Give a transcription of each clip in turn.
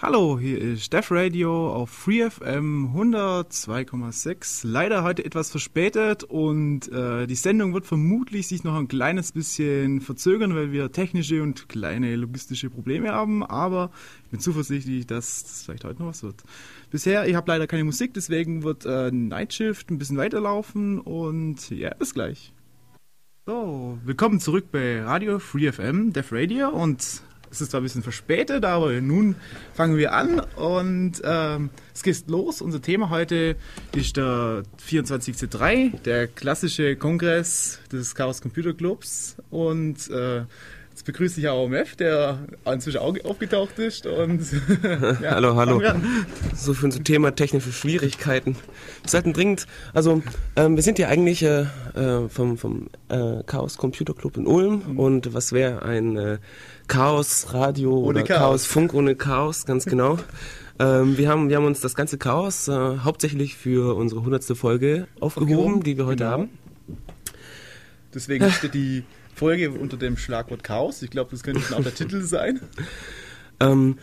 Hallo, hier ist Def Radio auf FreeFM 102,6. Leider heute etwas verspätet und äh, die Sendung wird vermutlich sich noch ein kleines bisschen verzögern, weil wir technische und kleine logistische Probleme haben. Aber ich bin zuversichtlich, dass das vielleicht heute noch was wird. Bisher, ich habe leider keine Musik, deswegen wird äh, Night Shift ein bisschen weiterlaufen und ja, bis gleich. So, willkommen zurück bei Radio FreeFM, Def Radio und es ist zwar ein bisschen verspätet, aber nun fangen wir an und ähm, es geht los. Unser Thema heute ist der 24C3, der klassische Kongress des Chaos Computer Clubs und äh, begrüße ich AOMF, der inzwischen auch aufgetaucht ist. Und, ja, hallo, hallo. So für unser Thema technische Schwierigkeiten. Wir sollten dringend, also ähm, wir sind ja eigentlich äh, äh vom, vom äh, Chaos Computer Club in Ulm mhm. und was wäre ein äh, Chaos Radio ohne oder Chaos. Chaos Funk ohne Chaos, ganz genau. ähm, wir, haben, wir haben uns das ganze Chaos äh, hauptsächlich für unsere hundertste Folge aufgehoben, die wir heute genau. haben. Deswegen steht die Folge unter dem Schlagwort Chaos. Ich glaube, das könnte auch der Titel sein. Ähm,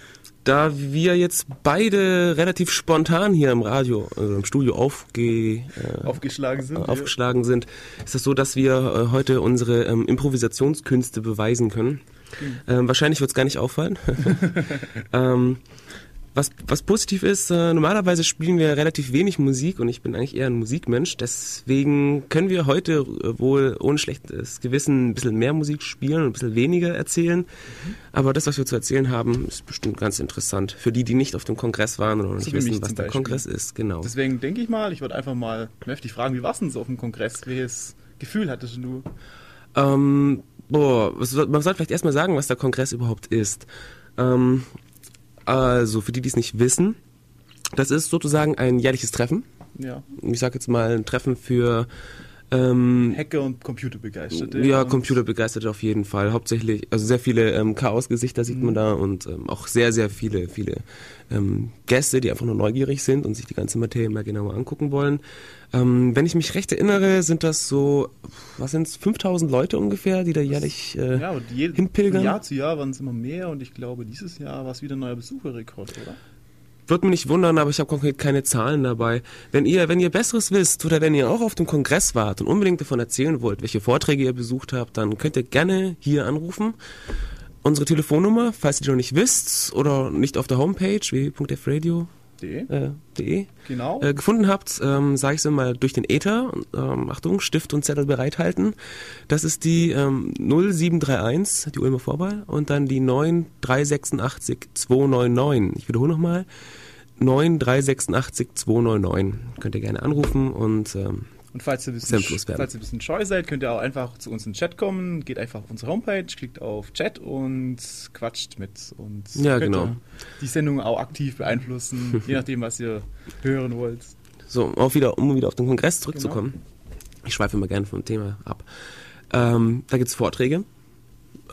da wir jetzt beide relativ spontan hier im Radio, also im Studio aufge, äh, aufgeschlagen, sind, aufgeschlagen ja. sind, ist es das so, dass wir äh, heute unsere ähm, Improvisationskünste beweisen können. Mhm. Ähm, wahrscheinlich wird es gar nicht auffallen. ähm, was, was positiv ist, äh, normalerweise spielen wir relativ wenig Musik und ich bin eigentlich eher ein Musikmensch. Deswegen können wir heute äh, wohl ohne schlechtes Gewissen ein bisschen mehr Musik spielen und ein bisschen weniger erzählen. Mhm. Aber das, was wir zu erzählen haben, ist bestimmt ganz interessant. Für die, die nicht auf dem Kongress waren oder nicht wissen, was der Kongress ist. Genau. Deswegen denke ich mal, ich würde einfach mal heftig fragen, wie war es denn so auf dem Kongress? Welches Gefühl hattest du? Ähm, boah, man sollte vielleicht erstmal sagen, was der Kongress überhaupt ist. Ähm, also, für die, die es nicht wissen, das ist sozusagen ein jährliches Treffen. Ja. Ich sage jetzt mal ein Treffen für ähm, Hacker und Computerbegeisterte. Ja, Computerbegeisterte auf jeden Fall. Hauptsächlich, also sehr viele ähm, Chaos-Gesichter sieht mhm. man da und ähm, auch sehr, sehr viele, viele ähm, Gäste, die einfach nur neugierig sind und sich die ganze Materie mal genauer angucken wollen. Ähm, wenn ich mich recht erinnere, sind das so, was sind es, 5000 Leute ungefähr, die da jährlich äh, ja, und je, hinpilgern? Von Jahr zu Jahr waren es immer mehr und ich glaube, dieses Jahr war es wieder ein neuer Besucherrekord, oder? Würde mich nicht wundern, aber ich habe konkret keine Zahlen dabei. Wenn ihr, wenn ihr Besseres wisst oder wenn ihr auch auf dem Kongress wart und unbedingt davon erzählen wollt, welche Vorträge ihr besucht habt, dann könnt ihr gerne hier anrufen. Unsere Telefonnummer, falls ihr die noch nicht wisst oder nicht auf der Homepage www.fradio äh, de, genau. äh, gefunden habt, ähm, sage ich es immer durch den Ether. Ähm, Achtung, Stift und Zettel bereithalten. Das ist die ähm, 0731, die Ulmer Vorwahl, und dann die 9386 299. Ich wiederhole nochmal. 9386 299. Könnt ihr gerne anrufen und ähm, und falls ihr, ein bisschen, falls ihr ein bisschen scheu seid, könnt ihr auch einfach zu uns in den Chat kommen. Geht einfach auf unsere Homepage, klickt auf Chat und quatscht mit. Und ja, genau. die Sendung auch aktiv beeinflussen, je nachdem, was ihr hören wollt. So, auch wieder, um wieder auf den Kongress zurückzukommen. Genau. Ich schweife immer gerne vom Thema ab. Ähm, da gibt es Vorträge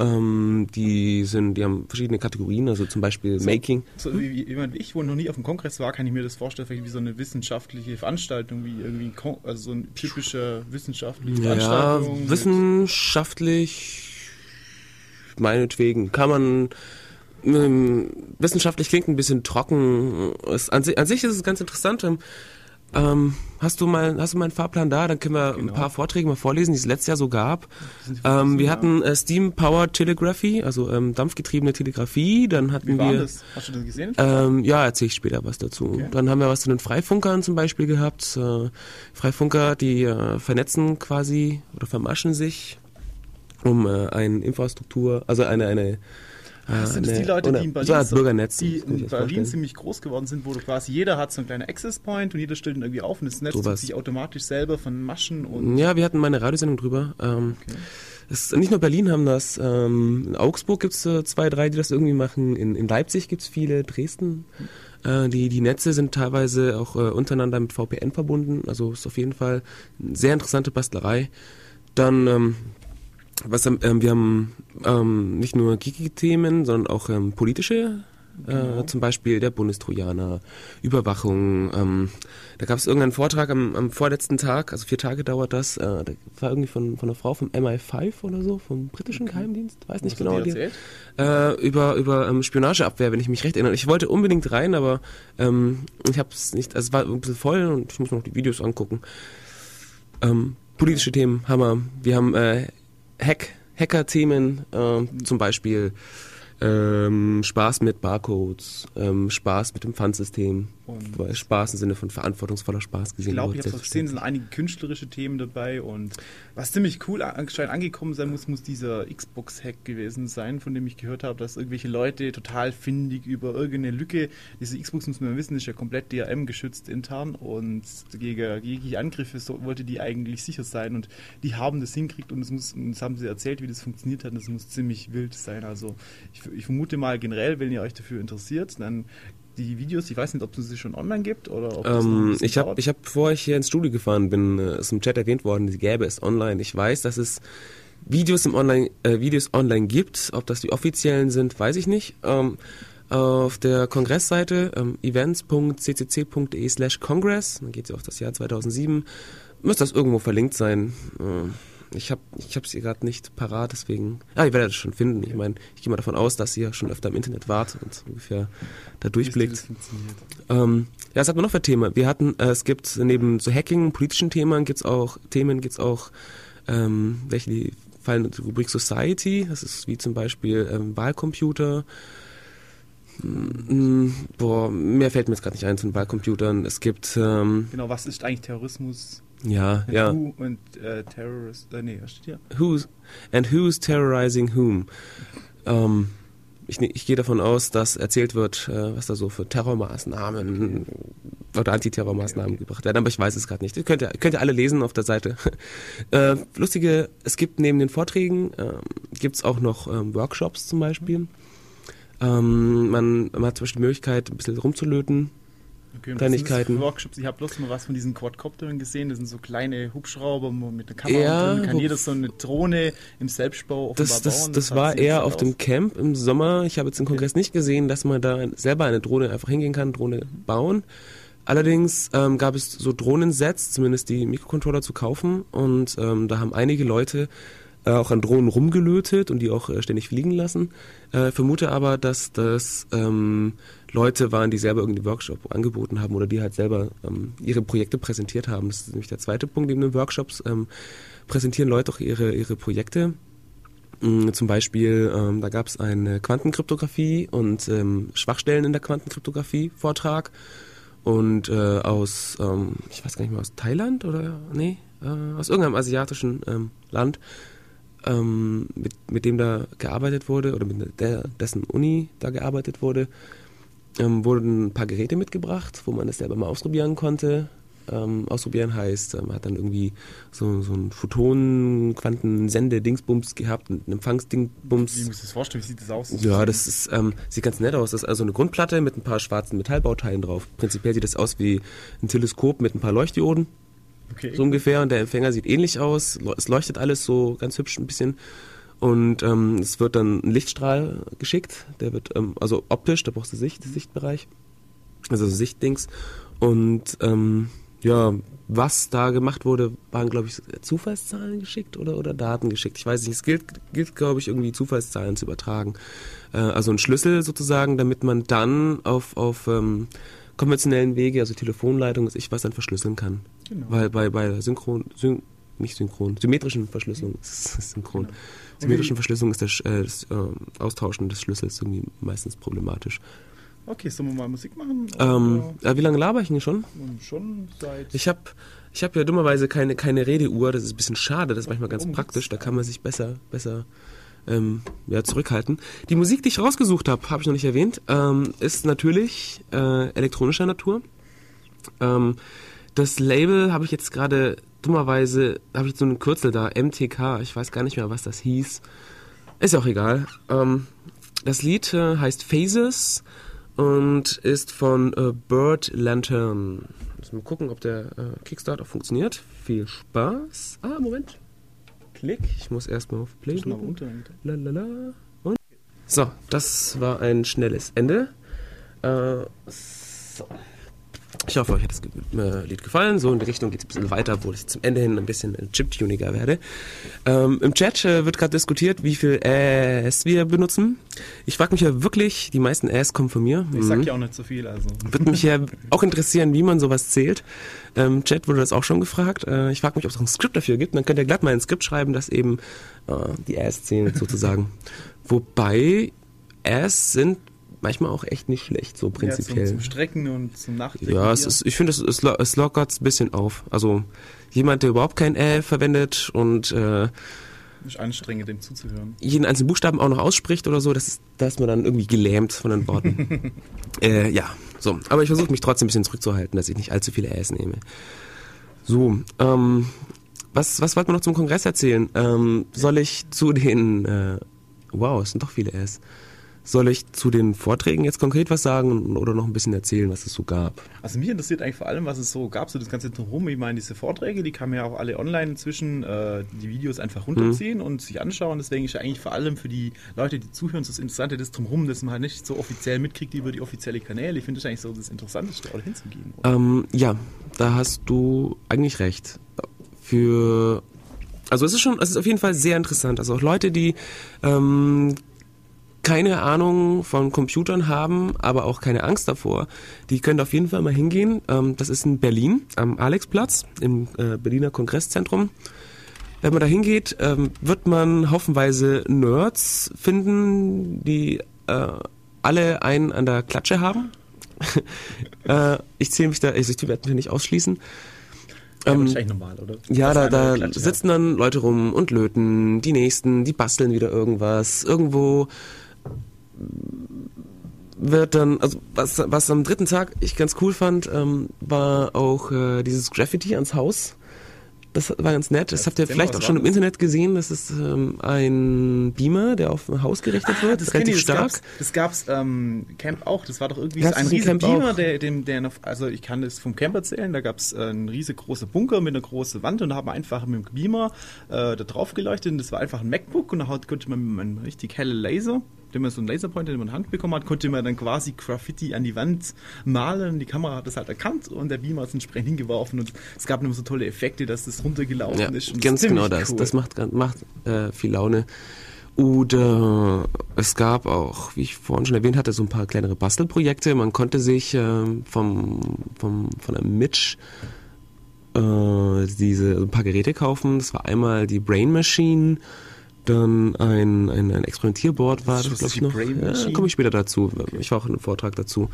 ähm, die sind, die haben verschiedene Kategorien, also zum Beispiel so, Making. So wie jemand wie ich, wo noch nie auf dem Kongress war, kann ich mir das vorstellen, wie so eine wissenschaftliche Veranstaltung, wie irgendwie also so eine typische wissenschaftliche Veranstaltung. Ja, wissenschaftlich meinetwegen kann man ähm, wissenschaftlich klingt ein bisschen trocken. Es, an, an, sich ist es ganz interessant. Ähm, ähm, hast du mal, hast du mal einen Fahrplan da? Dann können wir genau. ein paar Vorträge mal vorlesen, die es letztes Jahr so gab. Ähm, wir hatten äh, Steam Powered Telegraphy, also ähm, dampfgetriebene Telegrafie. Dann hatten Wie war wir. Das? Hast du das gesehen? Ähm, ja, erzähle ich später was dazu. Okay. Dann haben wir was zu den Freifunkern zum Beispiel gehabt. Äh, Freifunker, die äh, vernetzen quasi oder vermaschen sich, um äh, eine Infrastruktur, also eine eine Ah, sind das die Leute, die in Berlin, so die in Berlin ziemlich groß geworden sind, wo du quasi jeder hat so einen kleinen Access Point und jeder stellt irgendwie auf und das Netz tut sich automatisch selber von Maschen und. Ja, wir hatten mal eine Radiosendung drüber. Ähm, okay. Es, nicht nur Berlin haben das, ähm, in Augsburg gibt es äh, zwei, drei, die das irgendwie machen, in, in Leipzig gibt es viele, Dresden. Äh, die, die Netze sind teilweise auch äh, untereinander mit VPN verbunden, also ist auf jeden Fall eine sehr interessante Bastlerei. Dann ähm, was, ähm, wir haben ähm, nicht nur geeky Themen, sondern auch ähm, politische Genau. Äh, zum Beispiel der Bundestrojaner, Überwachung. Ähm, da gab es irgendeinen Vortrag am, am, vorletzten Tag, also vier Tage dauert das. Äh, da war irgendwie von, von einer Frau vom MI5 oder so, vom britischen okay. Geheimdienst, weiß nicht genau. Die, äh, über über ähm, Spionageabwehr, wenn ich mich recht erinnere. Ich wollte unbedingt rein, aber ähm, ich habe es nicht, also es war ein bisschen voll und ich muss noch die Videos angucken. Politische Themen, Hammer. Wir haben äh, Hack, Hacker-Themen, äh, zum Beispiel ähm, Spaß mit Barcodes, ähm, Spaß mit dem Pfandsystem, und Spaß im Sinne von verantwortungsvoller Spaß gesehen. Ich glaube, ich habe es gesehen, sind einige künstlerische Themen dabei und was ziemlich cool anscheinend angekommen sein muss, muss dieser Xbox-Hack gewesen sein, von dem ich gehört habe, dass irgendwelche Leute total findig über irgendeine Lücke, diese Xbox muss man wissen, ist ja komplett DRM geschützt intern und gegen jegliche Angriffe so, wollte die eigentlich sicher sein und die haben das hinkriegt und es muss, das haben sie erzählt, wie das funktioniert hat, das muss ziemlich wild sein. Also ich, ich vermute mal generell, wenn ihr euch dafür interessiert, dann die Videos, ich weiß nicht, ob es sie schon online gibt oder ob ähm, Ich habe, ich hab, bevor ich hier ins Studio gefahren bin, äh, ist im Chat erwähnt worden, die gäbe es online. Ich weiß, dass es Videos im Online, äh, Videos online gibt. Ob das die offiziellen sind, weiß ich nicht. Ähm, auf der Kongressseite ähm, events.ccc.de slash congress, dann geht es auf das Jahr 2007, müsste das irgendwo verlinkt sein. Äh, ich habe ich es hier gerade nicht parat, deswegen. Ah, ihr werdet es schon finden. Ich meine, ich gehe mal davon aus, dass ihr schon öfter im Internet wart und ungefähr da durchblickt. Ähm, ja, was hat man noch für Themen? Wir hatten, äh, es gibt neben so Hacking, politischen Themen, gibt's auch Themen, gibt's auch ähm, welche die fallen in die Rubrik Society. Das ist wie zum Beispiel ähm, Wahlcomputer. Hm, boah, mehr fällt mir jetzt gerade nicht ein zu den Wahlcomputern. Es gibt. Ähm, genau, was ist eigentlich Terrorismus? Ja, ja. Who und äh, Terrorist, äh, nee, was steht hier? Who's, and who's terrorizing whom? Ähm, ich, ich gehe davon aus, dass erzählt wird, äh, was da so für Terrormaßnahmen oder Antiterrormaßnahmen okay, okay. gebracht werden, aber ich weiß es gerade nicht. Könnt ihr, könnt ihr alle lesen auf der Seite. äh, lustige, es gibt neben den Vorträgen, äh, gibt es auch noch ähm, Workshops zum Beispiel. Ähm, man, man hat zum Beispiel die Möglichkeit, ein bisschen rumzulöten, Okay, Kleinigkeiten. Workshops. Ich habe bloß mal was von diesen Quadcoptern gesehen. Das sind so kleine Hubschrauber mit einer Kamera ja, drin. Kann jeder so eine Drohne im Selbstbau das, das, bauen. Das, das war eher auf aus. dem Camp im Sommer. Ich habe jetzt im Kongress okay. nicht gesehen, dass man da selber eine Drohne einfach hingehen kann, Drohne bauen. Allerdings ähm, gab es so Drohnensets, zumindest die Mikrocontroller zu kaufen. Und ähm, da haben einige Leute äh, auch an Drohnen rumgelötet und die auch äh, ständig fliegen lassen. Äh, vermute aber, dass das ähm, Leute waren, die selber irgendeinen Workshop angeboten haben oder die halt selber ähm, ihre Projekte präsentiert haben. Das ist nämlich der zweite Punkt in den Workshops. Ähm, präsentieren Leute auch ihre, ihre Projekte. Ähm, zum Beispiel, ähm, da gab es eine Quantenkryptographie und ähm, Schwachstellen in der Quantenkryptographie Vortrag. Und äh, aus, ähm, ich weiß gar nicht mehr, aus Thailand oder, nee, äh, aus irgendeinem asiatischen ähm, Land, ähm, mit, mit dem da gearbeitet wurde oder mit der, dessen Uni da gearbeitet wurde, ähm, wurden ein paar Geräte mitgebracht, wo man das selber mal ausprobieren konnte. Ähm, ausprobieren heißt, man hat dann irgendwie so, so ein Photonen-Quantensende-Dingsbums gehabt, ein Empfangsdingsbums. Wie muss das vorstellen? Wie sieht das aus? Ja, das ist, ähm, sieht ganz nett aus. Das ist also eine Grundplatte mit ein paar schwarzen Metallbauteilen drauf. Prinzipiell sieht das aus wie ein Teleskop mit ein paar Leuchtdioden. Okay. So ungefähr. Und der Empfänger sieht ähnlich aus. Es leuchtet alles so ganz hübsch ein bisschen. Und ähm, es wird dann ein Lichtstrahl geschickt, der wird, ähm, also optisch, da brauchst du Sicht, Sichtbereich, also Sichtdings. Und ähm, ja, was da gemacht wurde, waren, glaube ich, Zufallszahlen geschickt oder, oder Daten geschickt. Ich weiß nicht, es gilt, gilt glaube ich, irgendwie Zufallszahlen zu übertragen. Äh, also ein Schlüssel sozusagen, damit man dann auf, auf ähm, konventionellen Wege, also Telefonleitung, ich was dann verschlüsseln kann. Genau. Weil bei, bei Synchron, Syn, nicht synchron, symmetrischen Verschlüsselung ist synchron. Genau symmetrischen Verschlüsselung ist das, äh, das äh, Austauschen des Schlüssels irgendwie meistens problematisch. Okay, sollen wir mal Musik machen? Ähm, äh, wie lange laber ich denn schon? Schon seit. Ich habe ich hab ja dummerweise keine, keine Redeuhr, das ist ein bisschen schade, das ist manchmal ganz praktisch, da kann man sich besser, besser ähm, ja, zurückhalten. Die Musik, die ich rausgesucht habe, habe ich noch nicht erwähnt, ähm, ist natürlich äh, elektronischer Natur. Ähm, das Label habe ich jetzt gerade dummerweise habe ich so einen Kürzel da, MTK, ich weiß gar nicht mehr, was das hieß. Ist auch egal. Ähm, das Lied äh, heißt Phases und ist von äh, Bird Lantern. Müssen wir gucken, ob der äh, Kickstarter funktioniert. Viel Spaß. Ah, Moment. Klick. Ich muss erstmal auf Play drücken. Lalala. Und so, das war ein schnelles Ende. Äh, so. Ich hoffe, euch hat das äh, Lied gefallen. So in die Richtung geht es ein bisschen weiter, wo ich zum Ende hin ein bisschen chiptuniger werde. Ähm, Im Chat äh, wird gerade diskutiert, wie viel Äs wir benutzen. Ich frage mich ja wirklich, die meisten Äs kommen von mir. Ich sag ja auch nicht so viel. Also. Würde mich ja auch interessieren, wie man sowas zählt. Im ähm, Chat wurde das auch schon gefragt. Äh, ich frage mich, ob es auch ein Skript dafür gibt. Dann könnt ihr glatt mal ein Skript schreiben, das eben äh, die Äs zählt sozusagen. Wobei Äs sind manchmal auch echt nicht schlecht, so prinzipiell. Ja, zum, zum Strecken und zum Nachdenken. Ja, es ist, ich finde, es, es, es lockert ein bisschen auf. Also jemand, der überhaupt kein Ä verwendet und äh, ist anstrengend, dem zuzuhören. Jeden einzelnen Buchstaben auch noch ausspricht oder so, da ist man dann irgendwie gelähmt von den Worten. äh, ja, so. Aber ich versuche mich trotzdem ein bisschen zurückzuhalten, dass ich nicht allzu viele Äs nehme. So, ähm, was, was wollten wir noch zum Kongress erzählen? Ähm, soll ich zu den, äh, wow, es sind doch viele Äs. Soll ich zu den Vorträgen jetzt konkret was sagen oder noch ein bisschen erzählen, was es so gab? Also mich interessiert eigentlich vor allem, was es so gab, so das ganze drumherum. Ich meine, diese Vorträge, die kann man ja auch alle online inzwischen äh, die Videos einfach runterziehen mhm. und sich anschauen. Deswegen ist ja eigentlich vor allem für die Leute, die zuhören, so das Interessante das drumherum, dass man halt nicht so offiziell mitkriegt über die offiziellen Kanäle. Ich finde das eigentlich so das Interessanteste, da hinzugehen. Ähm, ja, da hast du eigentlich recht. Für also es ist schon, es ist auf jeden Fall sehr interessant. Also auch Leute, die ähm, keine Ahnung von Computern haben, aber auch keine Angst davor, die können auf jeden Fall mal hingehen. Ähm, das ist in Berlin am Alexplatz im äh, Berliner Kongresszentrum. Wenn man da hingeht, ähm, wird man haufenweise Nerds finden, die äh, alle einen an der Klatsche haben. äh, ich zähle mich da, also ich werde mich nicht ausschließen. Ja, ähm, ist normal, oder? Ja, da, da sitzen dann Leute rum und löten, die nächsten, die basteln wieder irgendwas. Irgendwo wird dann, also was, was am dritten Tag ich ganz cool fand, ähm, war auch äh, dieses Graffiti ans Haus. Das war ganz nett. Das habt ihr vielleicht auch schon im Internet gesehen. Das ist ähm, ein Beamer, der auf ein Haus gerichtet ah, wird. Das relativ ich, das stark. Gab's, das gab's ähm, Camp auch. Das war doch irgendwie so ein riesiger Beamer, der, dem, der noch, also ich kann das vom Camp erzählen. Da gab's äh, einen riesig großen Bunker mit einer großen Wand und da haben wir einfach mit dem Beamer äh, da drauf geleuchtet. Und das war einfach ein MacBook und da konnte man mit einem richtig helle Laser wenn man so einen Laserpointer in die Hand bekommen hat, konnte man dann quasi Graffiti an die Wand malen. Die Kamera hat das halt erkannt und der Beamer ist entsprechend hingeworfen und es gab immer so tolle Effekte, dass das runtergelaufen ja, ist. ganz genau das. Cool. Das macht, macht äh, viel Laune. Oder es gab auch, wie ich vorhin schon erwähnt hatte, so ein paar kleinere Bastelprojekte. Man konnte sich äh, vom, vom, von einem Mitch äh, diese ein paar Geräte kaufen. Das war einmal die Brain Machine, dann ein, ein, ein Experimentierboard war das, glaube ich, noch. Ja, komme ich später dazu. Ich war auch in einem Vortrag dazu.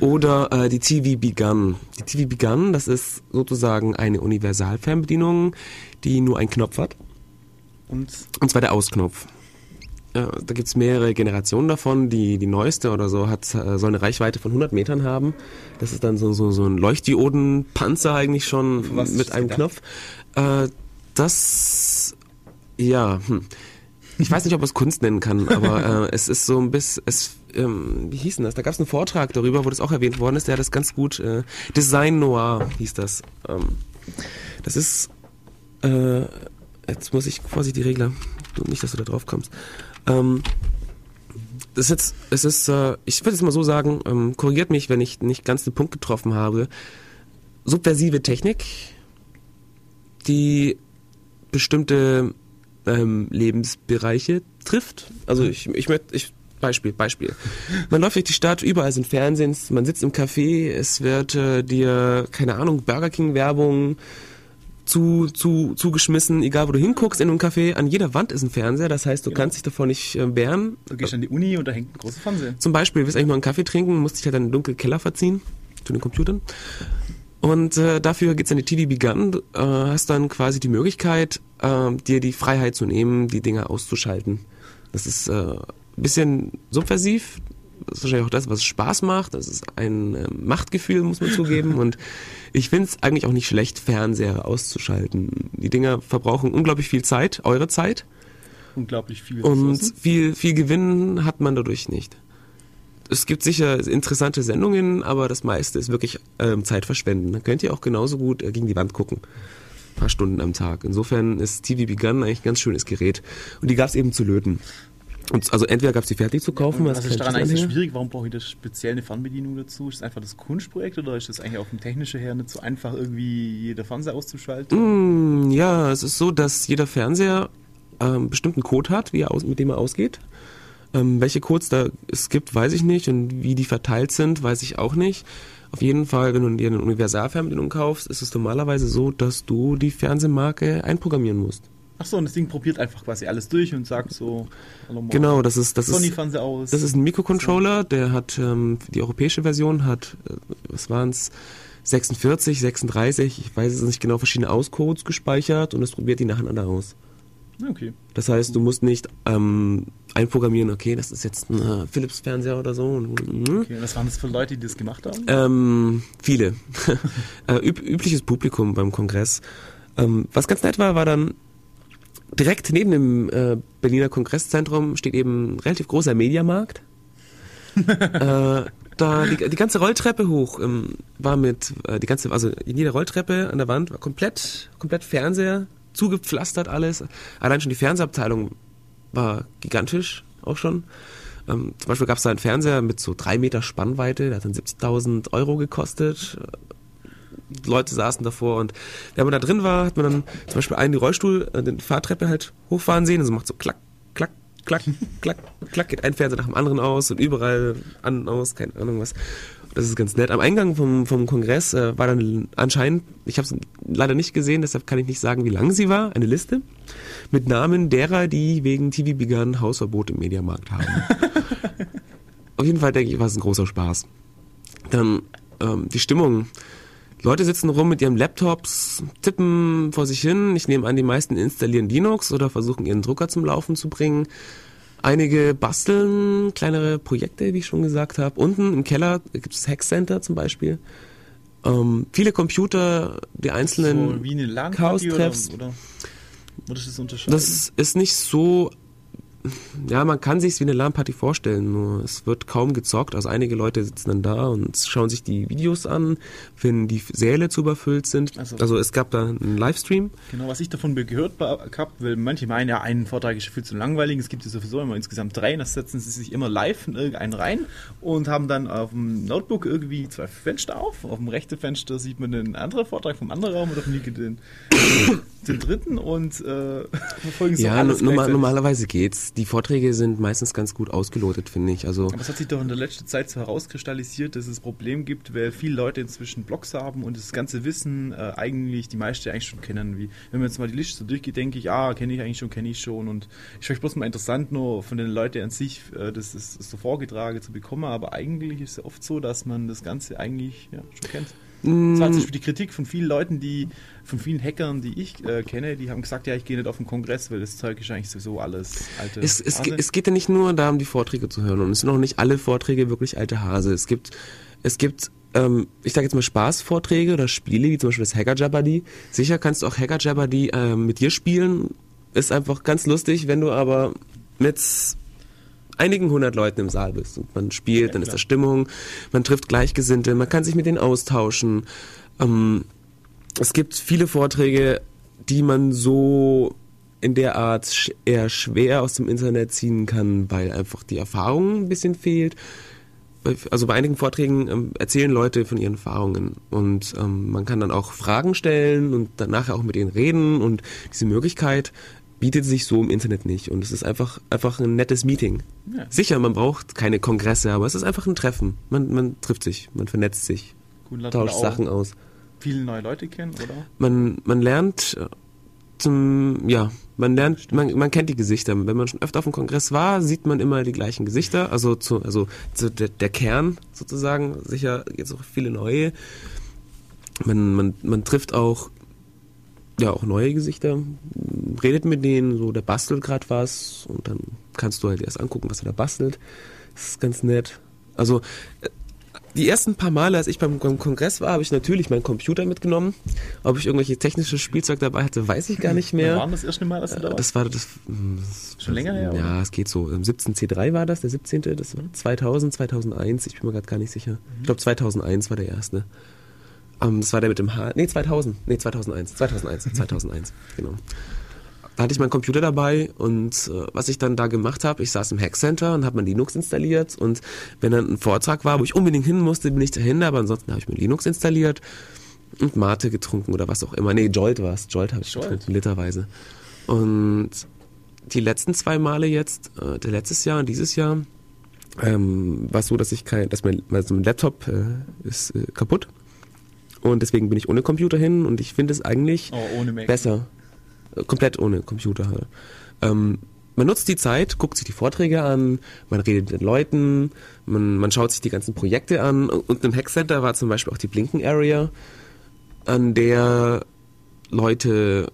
Oder äh, die TV Begun. Die TV Begun, das ist sozusagen eine Universalfernbedienung, die nur einen Knopf hat. Und? Und zwar der Ausknopf. Ja, da gibt's mehrere Generationen davon. Die, die neueste oder so hat, äh, soll eine Reichweite von 100 Metern haben. Das ist dann so, so, so ein Leuchtdiodenpanzer eigentlich schon mit einem Knopf. Äh, das ja, hm. Ich weiß nicht, ob man es Kunst nennen kann, aber äh, es ist so ein bisschen, es, ähm, wie hieß denn das? Da gab es einen Vortrag darüber, wo das auch erwähnt worden ist, der hat das ganz gut, äh, Design Noir hieß das. Ähm, das ist, äh, jetzt muss ich, Vorsicht, die Regler, du, nicht, dass du da drauf kommst. Ähm, das ist jetzt, es ist, äh, ich würde es mal so sagen, ähm, korrigiert mich, wenn ich nicht ganz den Punkt getroffen habe. Subversive Technik, die bestimmte ähm, Lebensbereiche trifft. Also mhm. ich, ich möchte, ich, Beispiel, Beispiel. Man läuft durch die Stadt, überall sind Fernsehens, man sitzt im Café, es wird äh, dir, keine Ahnung, Burger King Werbung zu, zu, zugeschmissen, egal wo du hinguckst in einem Café, an jeder Wand ist ein Fernseher, das heißt, du genau. kannst dich davon nicht äh, wehren. Du gehst an die Uni und da hängt ein großer Fernseher. Zum Beispiel, du willst eigentlich nur einen Kaffee trinken, musst dich halt in den dunklen Keller verziehen, zu den Computern. Und äh, dafür geht's an die TV Begun, äh, hast dann quasi die Möglichkeit, äh, dir die Freiheit zu nehmen, die Dinge auszuschalten. Das ist äh, ein bisschen subversiv, das ist wahrscheinlich auch das, was Spaß macht. Das ist ein äh, Machtgefühl, muss man zugeben. Und ich finde es eigentlich auch nicht schlecht, Fernseher auszuschalten. Die Dinger verbrauchen unglaublich viel Zeit, eure Zeit. Unglaublich viel. Und viel, viel Gewinn hat man dadurch nicht es gibt sicher interessante Sendungen, aber das meiste ist wirklich ähm, Zeitverschwenden. Da könnt ihr auch genauso gut äh, gegen die Wand gucken. Ein paar Stunden am Tag. Insofern ist TV Begun eigentlich ein ganz schönes Gerät. Und die gab es eben zu löten. Und also entweder gab es die fertig zu kaufen, als was ist daran eigentlich so schwierig? Warum brauche ich da speziell eine Fernbedienung dazu? Ist das einfach das Kunstprojekt oder ist das eigentlich auch vom technischen her nicht so einfach, irgendwie jeder Fernseher auszuschalten? Mm, ja, es ist so, dass jeder Fernseher ähm, bestimmten Code hat, wie er aus, mit dem er ausgeht. Ähm, welche Codes da es gibt, weiß ich nicht. Und wie die verteilt sind, weiß ich auch nicht. Auf jeden Fall, wenn du dir eine Universalfernbedienung kaufst, ist es normalerweise so, dass du die Fernsehmarke einprogrammieren musst. Achso, und das Ding probiert einfach quasi alles durch und sagt so, Genau, das ist das ist Sony-Fernseher aus. Das ist ein Mikrocontroller, der hat, ähm, die europäische Version hat, äh, was waren es, 46, 36, ich weiß es nicht genau, verschiedene Auscodes gespeichert und es probiert die nacheinander aus. Okay. Das heißt, du musst nicht ähm, einprogrammieren, okay, das ist jetzt ein äh, Philips-Fernseher oder so. Und, hm. okay. Was waren das für Leute, die das gemacht haben? ähm, viele. äh, üb übliches Publikum beim Kongress. Ähm, was ganz nett war, war dann direkt neben dem äh, Berliner Kongresszentrum steht eben ein relativ großer Mediamarkt. äh, da die, die ganze Rolltreppe hoch ähm, war mit äh, die ganze also jede Rolltreppe an der Wand war komplett komplett Fernseher zugepflastert alles. Allein schon die Fernsehabteilung war gigantisch auch schon. Ähm, zum Beispiel gab es da einen Fernseher mit so drei Meter Spannweite der hat dann 70.000 Euro gekostet. Leute saßen davor und wenn man da drin war, hat man dann zum Beispiel einen die Rollstuhl, äh, die Fahrtreppe halt hochfahren sehen. Und so macht so klack, klack, klack, klack, klack, geht ein Fernseher nach dem anderen aus und überall an und aus, keine Ahnung was. Das ist ganz nett. Am Eingang vom, vom Kongress äh, war dann anscheinend, ich habe es leider nicht gesehen, deshalb kann ich nicht sagen, wie lang sie war, eine Liste mit Namen derer, die wegen TV Begun Hausverbot im Mediamarkt haben. Auf jeden Fall denke ich, war es ein großer Spaß. Dann ähm, die Stimmung. Leute sitzen rum mit ihren Laptops, tippen vor sich hin. Ich nehme an, die meisten installieren Linux oder versuchen ihren Drucker zum Laufen zu bringen. Einige basteln kleinere Projekte, wie ich schon gesagt habe. Unten im Keller gibt es Hack Center zum Beispiel. Ähm, viele Computer, die einzelnen so Chaos-Treffs. Das ist nicht so. Ja, man kann sich wie eine LAN-Party vorstellen, nur es wird kaum gezockt. Also einige Leute sitzen dann da und schauen sich die Videos an, wenn die Säle zu überfüllt sind. Also- Also, es gab da einen Livestream. Genau, was ich davon gehört gehabt, weil manche meinen ja, einen Vortrag ist viel zu langweilig, es gibt ja sowieso immer insgesamt drei, und das setzen sie sich immer live in irgendeinen rein und haben dann auf dem Notebook irgendwie zwei Fenster auf. Auf dem rechten Fenster sieht man den anderen Vortrag vom anderen Raum und auf dem linken den, den dritten und äh, verfolgen so ja, alles normal, normalerweise geht's. Die Vorträge sind meistens ganz gut ausgelotet, finde ich. Also Aber es hat sich doch in der letzten Zeit so herauskristallisiert, dass es Problem gibt, weil viele Leute inzwischen Blogs haben und das ganze Wissen äh, eigentlich, die meisten eigentlich schon kennen. Wie, wenn man jetzt mal die Liste so durchgeht, denke ich, ah, kenne ich eigentlich schon, kenne ich schon. Und ich finde bloß mal interessant, nur von den Leuten an sich, äh, das, ist, so vorgetragen zu bekommen. Aber eigentlich ist es oft so, dass man das Ganze eigentlich ja, schon kennt. Das war zum Beispiel die Kritik von vielen Leuten, die, von vielen Hackern, die ich äh, kenne, die haben gesagt, ja, ich gehe nicht auf den Kongress, weil das Zeug ist eigentlich sowieso alles alte es, es, Hase. es geht ja nicht nur darum, die Vorträge zu hören. Und es sind auch nicht alle Vorträge wirklich alte Hase. Es gibt, es gibt ähm, ich sage jetzt mal Spaßvorträge oder Spiele, wie zum Beispiel das Hacker Jeopardy. Sicher kannst du auch Hacker Jeopardy ähm, mit dir spielen. Ist einfach ganz lustig, wenn du aber mit einigen hundert Leuten im Saal bist und man spielt, Ja, dann ist da Stimmung, man trifft Gleichgesinnte, man kann sich mit denen austauschen. Ähm, es gibt viele Vorträge, die man so in der Art eher schwer aus dem Internet ziehen kann, weil einfach die Erfahrung ein bisschen fehlt. Also bei einigen Vorträgen ähm, erzählen Leute von ihren Erfahrungen und ähm, man kann dann auch Fragen stellen und dann nachher auch mit ihnen reden und diese Möglichkeit bietet sich so im Internet nicht und es ist einfach einfach ein nettes Meeting. Ja. Sicher, man braucht keine Kongresse, aber es ist einfach ein Treffen. Man, man trifft sich, man vernetzt sich, Gut, tauscht Sachen aus. viele neue Leute kennen, oder? man, man lernt äh, zum, ja, man lernt, man, man kennt die Gesichter. Wenn man schon öfter auf dem Kongress war, sieht man immer die gleichen Gesichter. Also zu, also zu der, der Kern sozusagen, sicher jetzt auch viele neue. Man, man, man trifft auch ja auch neue Gesichter, redet mit denen, so der bastelt gerade was und dann kannst du halt erst angucken, was er da bastelt. Das ist ganz nett. Also äh, die ersten paar Male, als ich beim, beim Kongress war, habe ich natürlich meinen Computer mitgenommen. Ob ich irgendwelche technische Spielzeug dabei hatte, weiß ich gar nicht Wann mehr. war das erste Mal, dass du da warst? Das war das. das Schon länger her, Ja, es geht so. Im 17 C3 war das, der 17. Das war 2000, 2001. Ich bin mir gerade gar nicht sicher. Ich glaube 2001 war der erste. Ähm, das war der mit dem H. Nee, 2000. Nee, 2001. 2001. 2001. Genau. da hatte ich meinen Computer dabei und äh, was ich dann da gemacht habe, ich saß im Hackcenter und habe mein Linux installiert und wenn dann ein Vortrag war, wo ich unbedingt hin musste, bin ich dahin, aber ansonsten habe ich mir Linux installiert und Mate getrunken oder was auch immer. Nee, Jolt war es. Jolt habe ich Jolt. getrunken, literweise. Und die letzten zwei Male jetzt, äh, der letztes Jahr und dieses Jahr, ähm, war es so, dass ich kein, dass mein, also mein Laptop äh, ist äh, kaputt und deswegen bin ich ohne Computer hin und ich finde es eigentlich Oh, besser. Äh, Komplett ohne Computer. halt. Ähm, man nutzt die Zeit, guckt sich die Vorträge an, man redet mit den Leuten, man, man schaut sich die ganzen Projekte an. Und im Hackcenter war zum Beispiel auch die Blinken Area, an der Leute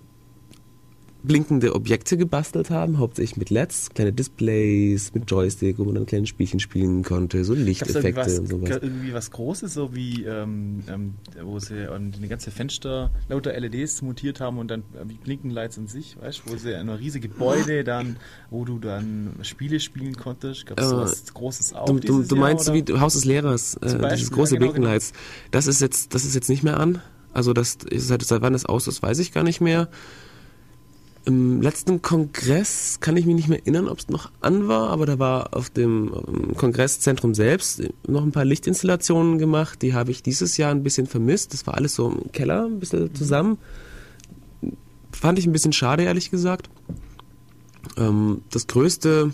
blinkende Objekte gebastelt haben, hauptsächlich mit LEDs, kleine Displays, mit Joystick, wo man dann kleine Spielchen spielen konnte, so Lichteffekte irgendwie und was, sowas. irgendwie was Großes, so wie ähm, ähm, wo sie ähm, die ganze Fenster lauter LEDs montiert haben und dann äh, wie Blinkenlights an sich, weißt du, wo sie ein riesige Gebäude dann, wo du dann Spiele spielen konntest. Gab es Äh, sowas Großes auch Du, du, du Jahr, meinst oder? wie Haus des Lehrers, äh, Beispiel, dieses große ja, genau, Blinkenlights. Das ist jetzt, das ist jetzt nicht mehr an. Also das ist seit, seit wann das aus ist, weiß ich gar nicht mehr. Im letzten Kongress kann ich mich nicht mehr erinnern, ob es noch an war, aber da war auf dem ähm, Kongresszentrum selbst noch ein paar Lichtinstallationen gemacht. Die habe ich dieses Jahr ein bisschen vermisst. Das war alles so im Keller ein bisschen zusammen. Fand ich ein bisschen schade, ehrlich gesagt. Ähm, das größte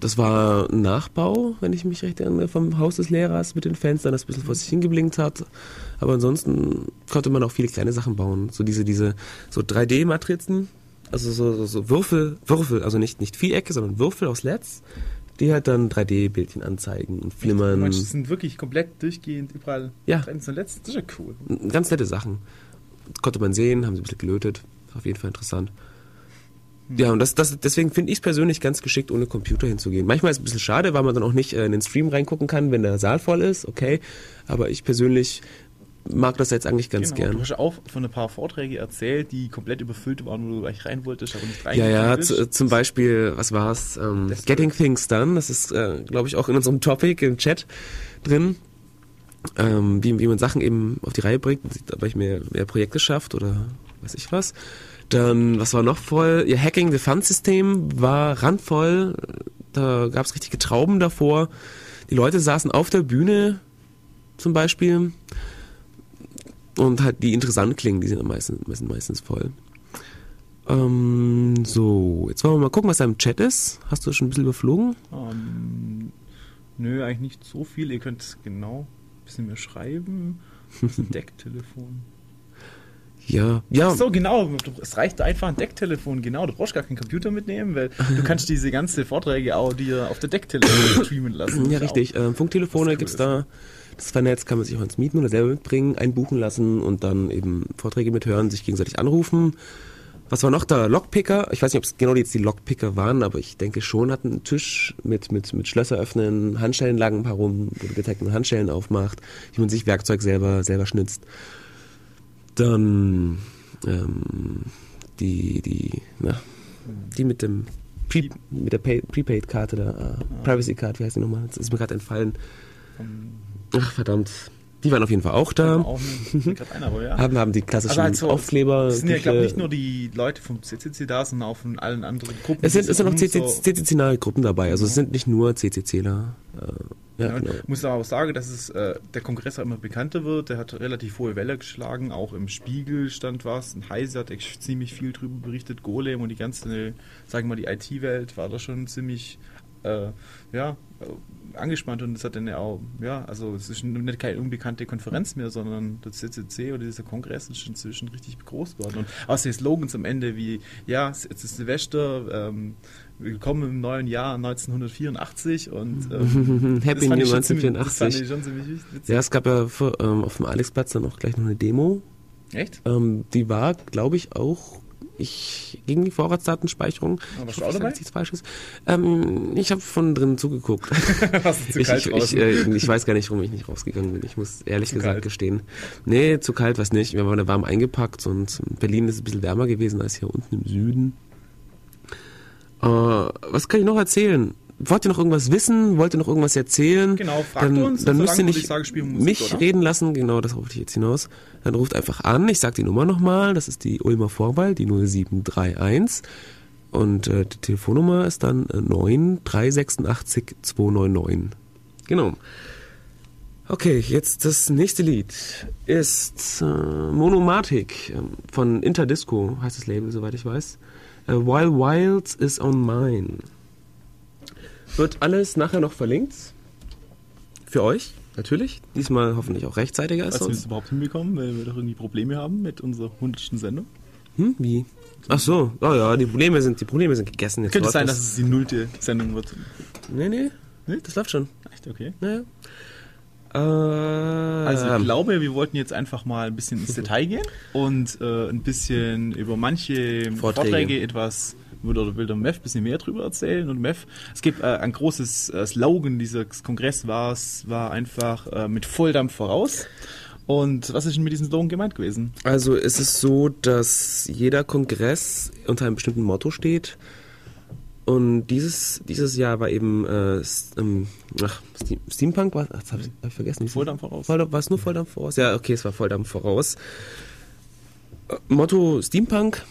das war ein Nachbau, wenn ich mich recht erinnere, vom Haus des Lehrers mit den Fenstern, das ein bisschen vor sich hingeblinkt hat. Aber ansonsten konnte man auch viele kleine Sachen bauen. So diese, diese, so 3D-Matrizen, also so, so, so Würfel, Würfel, also nicht, nicht Vierecke, sondern Würfel aus LEDs, die halt dann 3D-Bildchen anzeigen und flimmern. Manche sind wirklich komplett durchgehend überall. Ja. Letzt. Das ist ja cool. Ganz nette Sachen. Konnte man sehen, haben sie ein bisschen gelötet. Auf jeden Fall interessant. Ja, und das, das, deswegen finde ich es persönlich ganz geschickt, ohne Computer hinzugehen. Manchmal ist es ein bisschen schade, weil man dann auch nicht äh, in den Stream reingucken kann, wenn der Saal voll ist, okay. Aber ich persönlich mag das jetzt eigentlich ganz genau. Du gern. hast auch von ein paar Vorträge erzählt, die komplett überfüllt waren, wo du gleich rein wolltest, aber nicht Ja, reingekommen ja, bist. zu, zum Beispiel, was war's? Ähm, Getting Things Done, das ist, äh, glaube ich, auch in unserem Topic im Chat drin. Ähm, wie, wie man Sachen eben auf die Reihe bringt, ob ich mehr, mehr Projekte schafft oder weiß ich was. Dann, was war noch voll? Ihr Hacking the Fund System war randvoll. Da gab's richtige Trauben davor. Die Leute saßen auf der Bühne zum Beispiel und halt die interessant klingen, die sind am meisten, sind meistens voll. Ähm, so, jetzt wollen wir mal gucken, was da im Chat ist. Hast du schon ein bisschen überflogen? Ähm, nö, eigentlich nicht so viel. Ihr könnt es genau ein bisschen mehr schreiben. Das ist ein Decktelefon. Ja, ja. Ach so, genau. Es reicht einfach ein Decktelefon, genau. Du brauchst gar keinen Computer mitnehmen, weil du kannst diese ganze Vorträge auch dir auf der Decktelefon streamen lassen. Ja, ist richtig. Ähm, Funktelefone cool gibt's ist. da. Das Vernetz kann man sich auch ins Mieten oder selber mitbringen, einbuchen lassen und dann eben Vorträge mithören, sich gegenseitig anrufen. Was war noch da? Lockpicker. Ich weiß nicht, ob es genau jetzt die Lockpicker waren, aber ich denke schon, hatten einen Tisch mit, mit, mit Schlösser öffnen, Handschellen lagen ein paar rum, wo du geteilten Handschellen aufmacht, wie man sich Werkzeug selber, selber schnitzt. Dann ähm, die, die, na, die mit dem Pre, mit der Prepaid-Karte da, äh, Privacy-Card, wie heißt die nochmal? Das ist mir gerade entfallen. Ach, verdammt. Die waren auf jeden Fall auch da. Auch nicht, fällt grad ein, aber ja. Haben, haben die klassischen Also halt so, Aufkleber. Es sind ja, glaube nicht nur die Leute vom CCC da, sondern auch von allen anderen Gruppen. es sind, es sind auch so- CCC-nahe Gruppen dabei. Also es sind nicht nur CCCler. Äh, ja, Ja, genau. Ich muss aber auch sagen, dass es, äh, der Kongress immer bekannter wird. Der hat relativ hohe Welle geschlagen. Auch im Spiegel stand was. Ein Heise hat echt ziemlich viel drüber berichtet. Golem und die ganze, sagen wir mal, die IT-Welt war da schon ziemlich, äh, ja, angespannt. Und das hat dann ja auch, ja, also es ist nicht keine unbekannte Konferenz mehr, sondern der CCC oder dieser Kongress ist inzwischen richtig groß geworden. Und auch die Slogans am Ende wie, ja, jetzt ist Silvester, ähm, willkommen im neuen Jahr 1984 und ähm, Happy New ich schon ziemlich- Das 1984. fand ich schon ziemlich witzig. Ja, es gab ja vor, ähm, auf dem Alexplatz dann auch gleich noch eine Demo. Echt? Ähm, die war, glaube ich, auch ich gegen die Vorratsdatenspeicherung. Ah, warst Ich hoffe, ich nichts Falsches. Ähm, ich habe von drin zugeguckt. Zu ich, ich, ich, äh, ich weiß gar nicht, warum ich nicht rausgegangen bin. Ich muss ehrlich Zu gesagt kalt. gestehen. Nee, zu kalt war es nicht. Wir waren da warm eingepackt und in Berlin ist es ein bisschen wärmer gewesen als hier unten im Süden. Äh, was kann ich noch erzählen? Wollt ihr noch irgendwas wissen? Wollt ihr noch irgendwas erzählen? Genau, fragt dann, uns, Dann müsst ihr nicht wir Musik, mich oder? reden lassen. Genau, das rufe ich jetzt hinaus. Dann ruft einfach an. Ich sag die Nummer nochmal. Das ist die Ulmer Vorwahl, die 0731. Und äh, die Telefonnummer ist dann äh, 9386 299. Genau. Okay, jetzt das nächste Lied ist äh, Monomatic ähm, von Interdisco, heißt das Label, soweit ich weiß. Äh, While Wild is on Mine. Wird alles nachher noch verlinkt. Für euch, natürlich. Diesmal hoffentlich auch rechtzeitiger als wir es sonst. überhaupt hinbekommen, weil wir doch irgendwie Probleme haben mit unserer hundertsten Sendung. Hm, wie? Ach so, oh ja, die Probleme sind, die Probleme sind gegessen. Jetzt Könnte läuft sein, dass es die nullte Sendung wird. Nee, nee, Nee? das läuft schon. Echt, okay. Naja. Äh, Also ich glaube, wir wollten jetzt einfach mal ein bisschen ins Detail gehen und äh, ein bisschen über manche Vorträge. Vorträge, etwas oder will der Mev ein bisschen mehr drüber erzählen und Mev, es gibt äh, ein großes äh, Slogan dieses Kongress war es war einfach äh, mit Volldampf voraus. Und was ist denn mit diesem Slogan gemeint gewesen? Also es ist so, dass jeder Kongress unter einem bestimmten Motto steht. Und dieses, dieses Jahr war eben äh, ähm, ach, Steam, Steampunk, was? Ach, das habe ich, hab ich vergessen. es- Volldampf voraus. Volldampf, war es nur Volldampf voraus? Ja, okay, es war Volldampf voraus. Motto Steampunk,